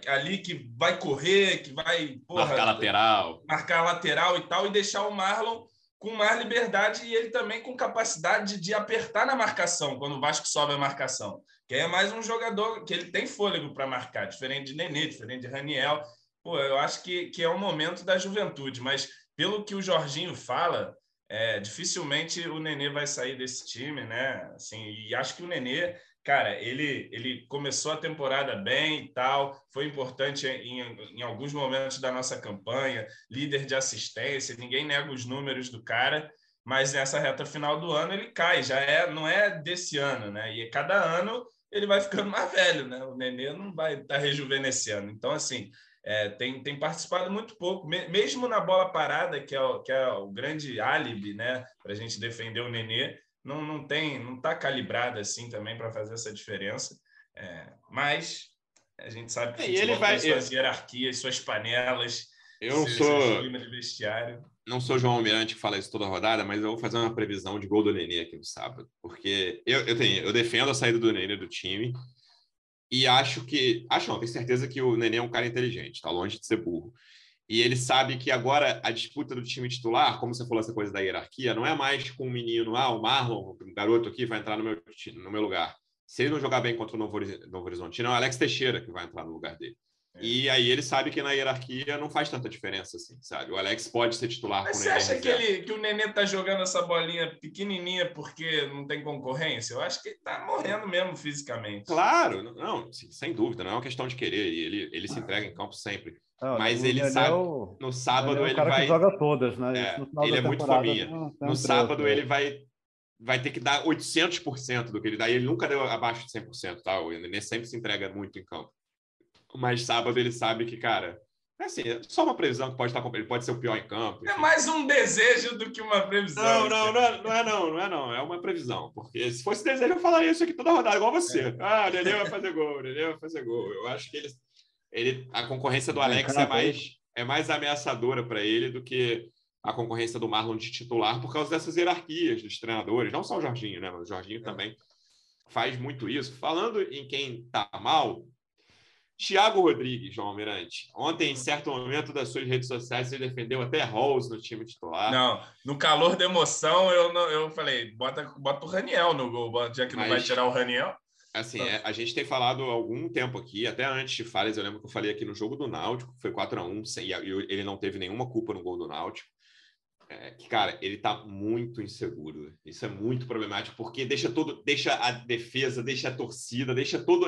ali que vai correr, que vai porra, marcar lateral, marcar lateral e tal, e deixar o Marlon com mais liberdade e ele também com capacidade de apertar na marcação quando o Vasco sobe a marcação. Que é mais um jogador que ele tem fôlego para marcar, diferente de Nenê, diferente de Raniel. Pô, eu acho que, que é o momento da juventude, mas pelo que o Jorginho fala, é, dificilmente o Nenê vai sair desse time, né? Assim, e acho que o Nenê cara, ele, ele começou a temporada bem e tal, foi importante em, em alguns momentos da nossa campanha, líder de assistência, ninguém nega os números do cara, mas nessa reta final do ano ele cai, já é, não é desse ano, né? E cada ano ele vai ficando mais velho, né? O Nenê não vai estar tá rejuvenescendo. Então, assim, é, tem, tem participado muito pouco, mesmo na bola parada, que é o, que é o grande álibi, né? Para a gente defender o Nenê, não, não tem, não está calibrada assim também para fazer essa diferença. É, mas a gente sabe que é, ele vai tem suas hierarquias, suas panelas. Eu não sou clima de vestiário. Não sou João Almirante que fala isso toda rodada, mas eu vou fazer uma previsão de gol do Nenê aqui no sábado, porque eu, eu tenho, eu defendo a saída do Nenê do time e acho que, acho não, tenho certeza que o Nenê é um cara inteligente, tá longe de ser burro. E ele sabe que agora a disputa do time titular, como você falou essa coisa da hierarquia, não é mais com o menino, ah, o Marlon, o garoto aqui vai entrar no meu, no meu lugar. Se ele não jogar bem contra o Novo Horizonte, não é o Alex Teixeira que vai entrar no lugar dele. É. E aí ele sabe que na hierarquia não faz tanta diferença assim, sabe? O Alex pode ser titular Mas com você acha que, ele, que o Nenê tá jogando essa bolinha pequenininha porque não tem concorrência? Eu acho que ele tá morrendo mesmo fisicamente. Claro, não, sem dúvida, não é uma questão de querer. Ele, ele se entrega em campo sempre. Não, mas ele sabe. no sábado ele, é ele vai. joga todas, né? É, ele é muito fominha. no sábado né? ele vai, vai ter que dar 800% do que ele dá. E ele nunca deu abaixo de 100%, tá? O Nenê sempre se entrega muito em campo. Mas sábado ele sabe que, cara. É assim, é só uma previsão que pode estar ele pode ser o pior em campo. Enfim. É mais um desejo do que uma previsão. Não, não, não é, não é não, não é não, é uma previsão. Porque se fosse desejo, eu falaria isso aqui toda rodada, igual você. É. Ah, o Nenê vai fazer gol, o Nenê vai fazer gol. Eu acho que ele ele, a concorrência do Alex é mais, é mais ameaçadora para ele do que a concorrência do Marlon de titular por causa dessas hierarquias dos treinadores, não só o Jorginho, né? Mas o Jorginho é. também faz muito isso. Falando em quem está mal, Thiago Rodrigues, João Almirante. Ontem, em certo momento das suas redes sociais, você defendeu até Rolls no time titular. Não, no calor da emoção, eu, eu falei, bota, bota o Raniel no gol, já que não Mas... vai tirar o Raniel. Assim, é, a gente tem falado há algum tempo aqui, até antes de falhas, eu lembro que eu falei aqui no jogo do Náutico, foi 4 a 1 sem, e ele não teve nenhuma culpa no gol do Náutico. É, que, cara, ele tá muito inseguro. Isso é muito problemático, porque deixa todo, deixa a defesa, deixa a torcida, deixa todo.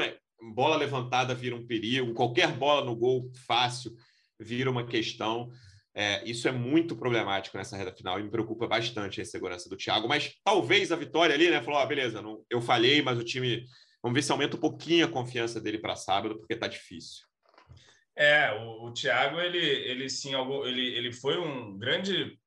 Bola levantada vira um perigo, qualquer bola no gol fácil vira uma questão. É, isso é muito problemático nessa reta final e me preocupa bastante a insegurança do Thiago. Mas talvez a vitória ali, né? Falou: ah, beleza, não, eu falhei, mas o time Vamos ver se aumenta um pouquinho a confiança dele para sábado, porque está difícil. É, o, o Thiago, ele, ele sim, ele, ele foi um grande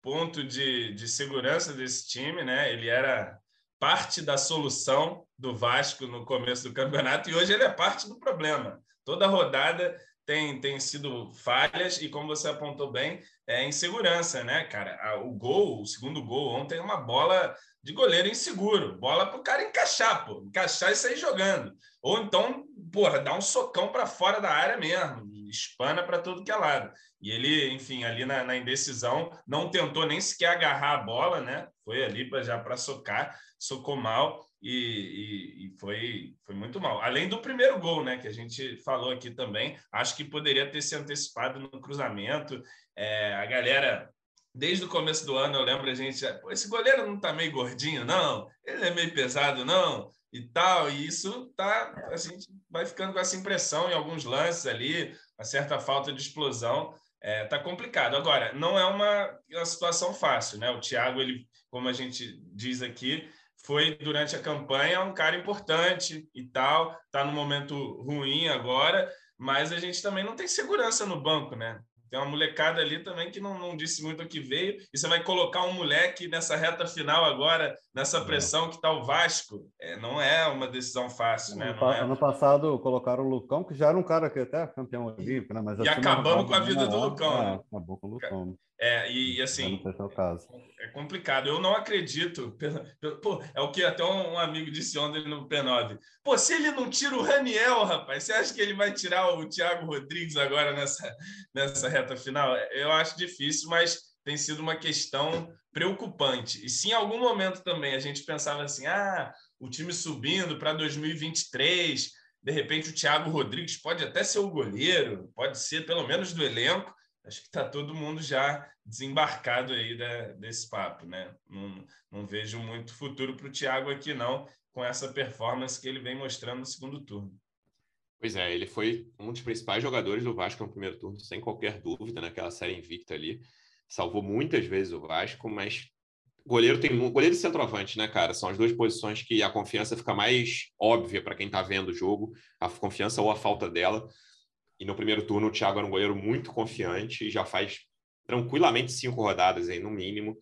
ponto de, de segurança desse time, né? Ele era parte da solução do Vasco no começo do campeonato e hoje ele é parte do problema. Toda rodada tem, tem sido falhas e, como você apontou bem, é insegurança, né, cara? O gol, o segundo gol ontem é uma bola de goleiro inseguro. Bola para o cara encaixar, pô. Encaixar e sair jogando. Ou então, porra, dar um socão para fora da área mesmo. Espana para todo que é lado. E ele, enfim, ali na, na, indecisão, não tentou nem sequer agarrar a bola, né? Foi ali já para socar, socou mal e, e, e, foi, foi muito mal. Além do primeiro gol, né? Que a gente falou aqui também. Acho que poderia ter se antecipado no cruzamento. É, a galera desde o começo do ano eu lembro a gente, esse goleiro não está meio gordinho, não, ele é meio pesado, não, e tal, e isso tá, a gente vai ficando com essa impressão em alguns lances ali, uma certa falta de explosão, é, tá complicado. Agora, não é uma, uma situação fácil, né? O Thiago, ele, como a gente diz aqui, foi durante a campanha um cara importante e tal, tá no momento ruim agora, mas a gente também não tem segurança no banco, né? Tem uma molecada ali também que não, não disse muito o que veio. E você vai colocar um moleque nessa reta final agora, nessa é. pressão que está o Vasco. É, não é uma decisão fácil, né? Ano, é... ano passado colocaram o Lucão, que já era um cara que até campeão olímpico, né? Mas e acabamos com a vida do Lucão. É, né? acabou com o Lucão. É, e, e assim. É complicado. Eu não acredito. Pô, é o que até um amigo disse ontem no P9. Pô, se ele não tira o Raniel, rapaz, você acha que ele vai tirar o Thiago Rodrigues agora nessa, nessa reta final? Eu acho difícil, mas tem sido uma questão preocupante. E se em algum momento também a gente pensava assim, ah, o time subindo para 2023, de repente o Thiago Rodrigues pode até ser o goleiro, pode ser pelo menos do elenco acho que está todo mundo já desembarcado aí da, desse papo, né? Não, não vejo muito futuro para o Thiago aqui, não, com essa performance que ele vem mostrando no segundo turno. Pois é, ele foi um dos principais jogadores do Vasco no primeiro turno, sem qualquer dúvida, naquela série invicta ali. Salvou muitas vezes o Vasco, mas goleiro tem goleiro e centroavante, né, cara? São as duas posições que a confiança fica mais óbvia para quem está vendo o jogo, a confiança ou a falta dela. E no primeiro turno, o Thiago era um goleiro muito confiante e já faz tranquilamente cinco rodadas aí, no mínimo,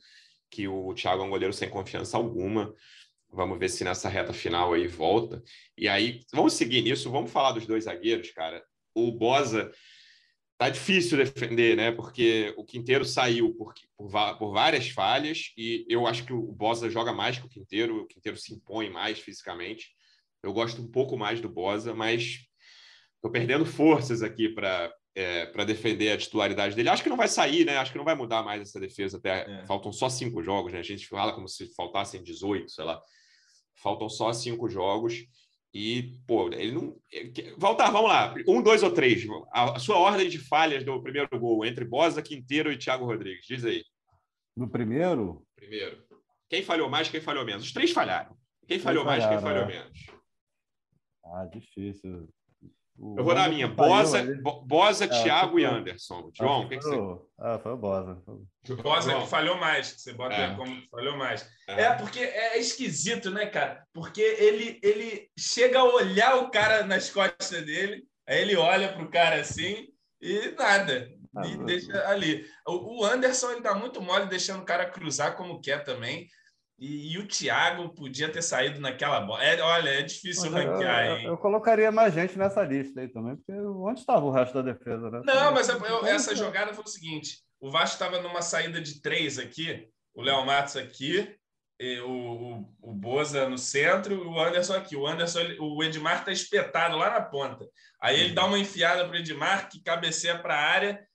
que o Thiago é um goleiro sem confiança alguma. Vamos ver se nessa reta final aí volta. E aí, vamos seguir nisso, vamos falar dos dois zagueiros, cara. O Bosa tá difícil defender, né? Porque o Quinteiro saiu por, por, por, várias falhas e eu acho que o Bosa joga mais que o Quinteiro, o Quinteiro se impõe mais fisicamente. Eu gosto um pouco mais do Bosa, mas Estou perdendo forças aqui para é, para defender a titularidade dele. Acho que não vai sair, né? Acho que não vai mudar mais essa defesa. Até é. faltam só cinco jogos, né? A gente fala como se faltassem 18, sei lá. Faltam só cinco jogos. E, pô, ele não. Voltar, vamos lá. Um, dois ou três. A, a sua ordem de falhas do primeiro gol entre Bosa, Quinteiro e Thiago Rodrigues. Diz aí. No primeiro? Primeiro. Quem falhou mais, quem falhou menos? Os três falharam. Quem falhou mais, quem falhou é. menos? Ah, difícil. Eu vou dar a minha. Bosa, Bosa, ah, Thiago e Anderson. João, o que, que você. Ah, foi o Bosa. Bosa que falhou mais, que você bota é. como falhou mais. É. é. porque é esquisito, né, cara? Porque ele, ele chega a olhar o cara nas costas dele, aí ele olha para o cara assim e nada. Ah, e deixa ali. O, Anderson ele tá muito mole deixando o cara cruzar como quer também. E, e, o Thiago podia ter saído naquela bola. É, olha, é difícil mas ranquear. Eu, eu, eu, colocaria mais gente nessa lista aí também, porque onde estava o resto da defesa? Né? Não, mas eu, essa jogada foi o seguinte: o Vasco estava numa saída de três aqui, o Léo Matos aqui, o, o, o Boza no centro e o Anderson aqui. O Anderson, o Edmar está espetado lá na ponta. Aí ele dá uma enfiada para o Edmar, que cabeceia para a área.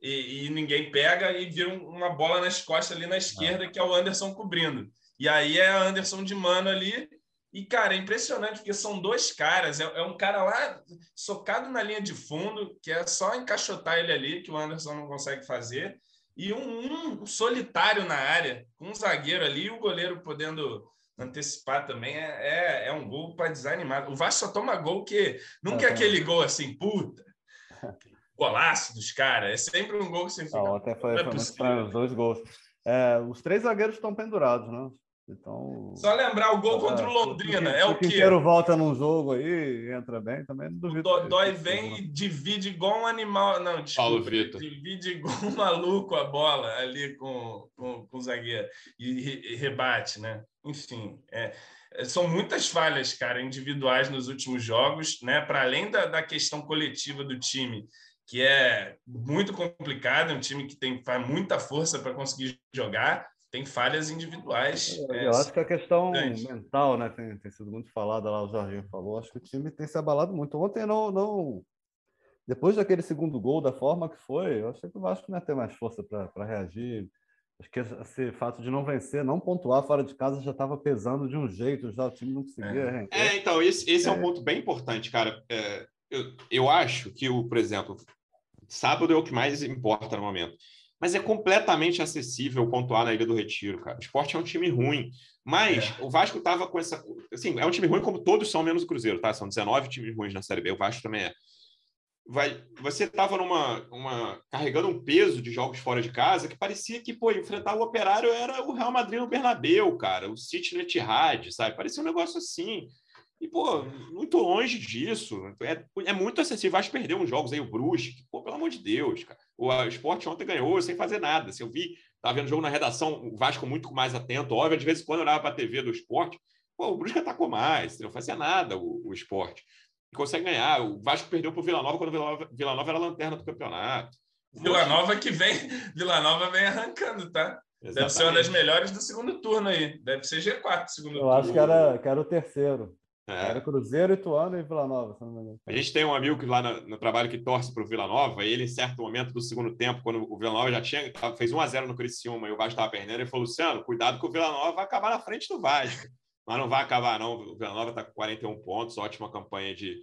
E, e, ninguém pega e vira uma bola nas costas ali na esquerda, que é o Anderson cobrindo. E aí é Anderson de Mano ali. E, cara, é impressionante, porque são dois caras. É, é, um cara lá socado na linha de fundo, que é só encaixotar ele ali, que o Anderson não consegue fazer. E um, um solitário na área, com um zagueiro ali e o goleiro podendo antecipar também. É, é, é um gol para desanimar. O Vasco só toma gol que nunca é aquele gol assim, puta. Golaço dos caras. É sempre um gol que você fica. Não, até foi, é foi muito estranho, os dois gols. É, os três zagueiros estão pendurados, né? Então, Só lembrar o gol é, contra o Londrina. É o que? O Quinteiro volta num jogo aí, entra bem, também não duvido. O Dói vem e divide igual um animal. Não, desculpa. Paulo Vitor. Divide igual um maluco a bola ali com, com, com o zagueiro e, e rebate, né? Enfim, é, são muitas falhas, cara, individuais nos últimos jogos, né? Para além da, da questão coletiva do time, que é muito complicado, é um time que tem faz muita força para conseguir jogar tem falhas individuais. É, eu acho que a questão grande. mental, né, tem, tem, sido muito falada lá, o Jorginho falou, acho que o time tem se abalado muito. Ontem não, não depois daquele segundo gol, da forma que foi, eu achei que o Vasco não ia ter mais força para reagir. Acho que esse fato de não vencer, não pontuar fora de casa já estava pesando de um jeito, já o time não conseguia. É, é então, esse, esse é. é. um ponto bem importante, cara. É, eu, eu acho que, o, por exemplo, sábado é o que mais importa no momento. Mas é completamente acessível pontuar na Ilha do Retiro, cara. O esporte é um time ruim. Mas é. o Vasco estava com essa. Assim, é um time ruim, como todos são, menos o Cruzeiro, tá? São 19 times ruins na Série B. O Vasco também é. Vai, você estava numa uma, carregando um peso de jogos fora de casa que parecia que pô, enfrentar o Operário era o Real Madrid no Bernabéu, cara, o City no Etihad, sabe? Parecia um negócio assim. E, pô, muito longe disso. É, é muito acessível. Vasco perdeu uns jogos aí, o Brusque. Pô, pelo amor de Deus, cara. O esporte ontem ganhou sem fazer nada. Se eu vi, estava vendo o jogo na redação, o Vasco muito mais atento. Óbvio, de vez em quando eu olhava para a TV do esporte. Pô, o Brusque atacou mais, não fazia nada o, o esporte. E consegue ganhar. O Vasco perdeu para o Vila Nova quando o Vila Nova, Vila Nova era a lanterna do campeonato. Vila Nova que vem, Vila Nova vem arrancando, tá? Exatamente. Deve ser uma das melhores do segundo turno aí. Deve ser G4 segundo eu turno. Eu acho que era, que era o terceiro. É. Era Cruzeiro, Ituano e Vila Nova. A gente tem um amigo que lá no, no trabalho que torce para o Vila Nova, e ele, em certo momento do segundo tempo, quando o Vila Nova já tinha, fez 1 a 0 no Criciúma e o Vasco estava perdendo, ele falou: Luciano, cuidado que o Vila Nova vai acabar na frente do Vasco. Mas não vai acabar, não. O Vila Nova está com 41 pontos, ótima campanha de,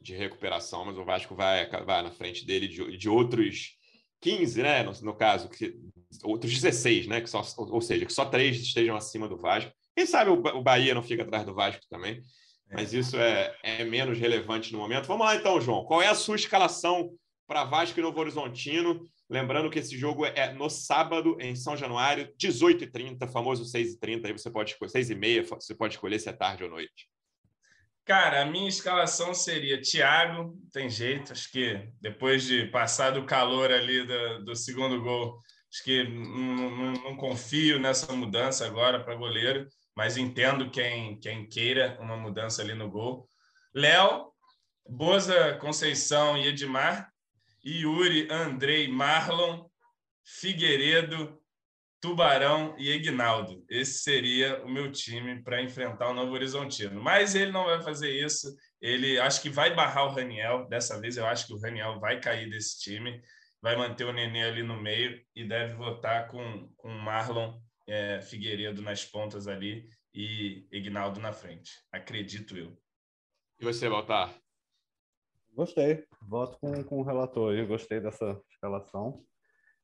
de recuperação, mas o Vasco vai acabar na frente dele de, de outros 15, né? No, no caso, que, outros 16, né? Que só, ou seja, que só três estejam acima do Vasco. Quem sabe o, o Bahia não fica atrás do Vasco também mas isso é, é menos relevante no momento. Vamos lá então, João. Qual é a sua escalação para Vasco e Novo Horizontino? Lembrando que esse jogo é no sábado, em São Januário, 18h30, famoso 6h30, aí você pode escolher, 6h30, você pode escolher se é tarde ou noite. Cara, a minha escalação seria Thiago, tem jeito, acho que depois de passar do calor ali do, do segundo gol, acho que não, não, não confio nessa mudança agora para goleiro mas entendo quem, quem queira uma mudança ali no gol. Léo, Boza, Conceição e Edmar, Yuri, Andrei, Marlon, Figueiredo, Tubarão e Ignaldo. Esse seria o meu time para enfrentar o Novo Horizontino. Mas ele não vai fazer isso. Ele acho que vai barrar o Raniel. Dessa vez eu acho que o Raniel vai cair desse time. Vai manter o Nenê ali no meio e deve votar com, com o Marlon é, Figueiredo nas pontas ali e Ignaldo na frente. Acredito eu. E você, Baltar? Gostei. Voto com, com o relator aí. Gostei dessa escalação.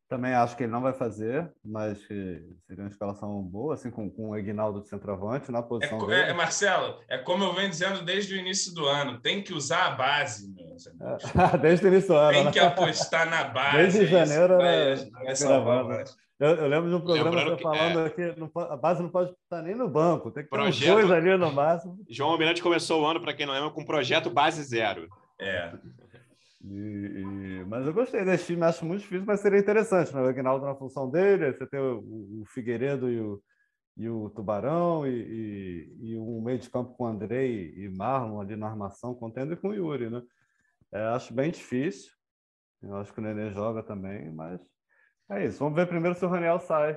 Também acho que ele não vai fazer, mas seria uma escalação boa, assim, com, com o Ignaldo de centroavante na posição é, dele. É, Marcelo, é como eu venho dizendo desde o início do ano, tem que usar a base, meu. É, desde o início do ano. Tem né? que apostar na base. Desde janeiro, né? Vai, vai eu, eu, lembro de um programa Lembrando falando é... que não, a base não pode estar nem no banco, tem que ter projeto... dois ali no máximo. João Almirante começou o ano, para quem não lembra, com um projeto base zero. É. E, e, mas eu gostei desse time, acho muito difícil, mas seria interessante, né? O Aguinaldo na função dele, você tem o, o Figueiredo e o, e o Tubarão, e, e, e um meio de campo com o Andrei e Marlon ali na armação, contendo e com o Yuri, né? É, acho bem difícil. Eu acho que o Nenê joga também, mas é isso. Vamos ver primeiro se o Raniel sai.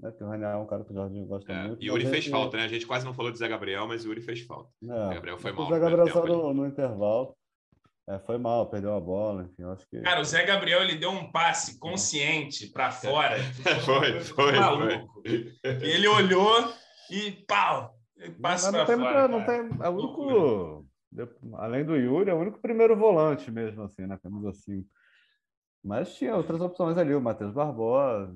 Né? Porque o Raniel é um cara que o Jorginho gosta é, muito. Yuri fez falta, né? A gente quase não falou de Zé Gabriel, mas o Yuri fez falta. É, o Gabriel foi mal. O Zé Gabriel só no, no, intervalo. É, foi mal, perdeu a bola, enfim, acho que... Cara, o Zé Gabriel, ele deu um passe consciente para fora. foi, foi, maluco. foi. Ele olhou e pau! Passe para fora. Muita, não tem, é o único, além do Yuri, é o único primeiro volante mesmo, assim, né? Camisa 5. Mas tinha outras opções ali, o Matheus Barbosa.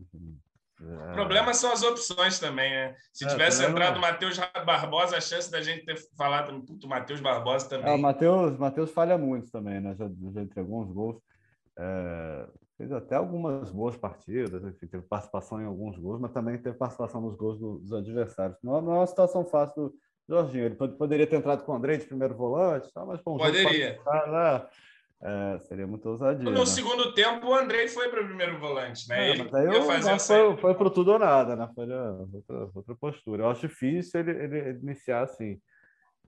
É... O problema são as opções também, né? Se é, tivesse entrado o Matheus Barbosa, a chance da gente ter falado, puto, Matheus Barbosa também. É, o Matheus, Matheus falha muito também, né? Já, já entregou uns gols. É, fez até algumas boas partidas, enfim, teve participação em alguns gols, mas também teve participação nos gols do, dos adversários. Não, não, é uma situação fácil do Jorginho. Ele poderia ter entrado com o André de primeiro volante, tá? mas bom, poderia. Né? É, seria muito ousadia. No né? segundo tempo, o Andrei foi para o primeiro volante, né? É, ele mas fazer foi, foi para tudo ou nada, né? Foi outra, outra postura. Eu acho difícil ele, ele iniciar assim.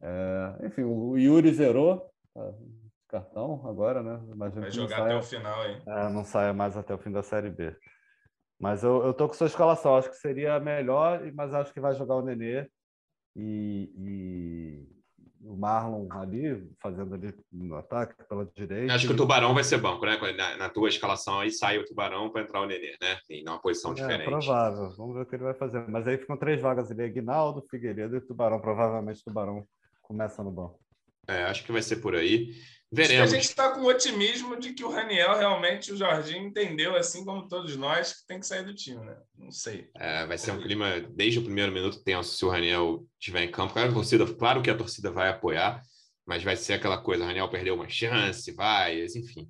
É, enfim, o Yuri zerou tá, cartão agora, né? Imagino Vai jogar saia, até o final aí. É, não saia mais até o fim da Série B. Mas eu, eu tô com sua escalação. Acho que seria melhor, mas acho que vai jogar o Nenê. E, e o Marlon ali, fazendo ali no ataque pela direita. Acho que o Tubarão vai ser banco, né? Na, na tua escalação aí sai o Tubarão para entrar o Nenê, né? Em uma posição é, diferente. É provável. Vamos ver o que ele vai fazer. Mas aí ficam três vagas ali: Aguinaldo, Figueiredo e Tubarão. Provavelmente o Tubarão começa no banco. É, acho que vai ser por aí. Veremos. A gente está com otimismo de que o Raniel realmente, o Jorginho, entendeu, assim como todos nós, que tem que sair do time, né? Não sei. É, vai ser um clima, desde o primeiro minuto, tenso se o Raniel estiver em campo. Claro, a torcida, claro que a torcida vai apoiar, mas vai ser aquela coisa: o Raniel perdeu uma chance, vai, enfim.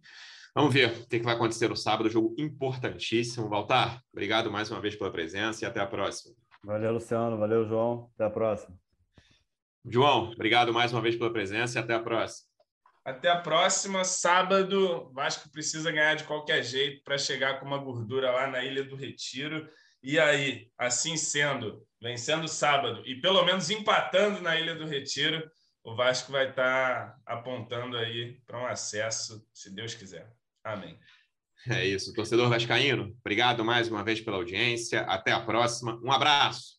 Vamos ver o que vai acontecer no sábado, jogo importantíssimo. Valtar, obrigado mais uma vez pela presença e até a próxima. Valeu, Luciano. Valeu, João. Até a próxima. João, obrigado mais uma vez pela presença e até a próxima. Até a próxima. Sábado, Vasco precisa ganhar de qualquer jeito para chegar com uma gordura lá na Ilha do Retiro. E aí, assim sendo, vencendo sábado e pelo menos empatando na Ilha do Retiro, o Vasco vai estar tá apontando aí para um acesso, se Deus quiser. Amém. É isso, torcedor vascaíno. Obrigado mais uma vez pela audiência. Até a próxima. Um abraço.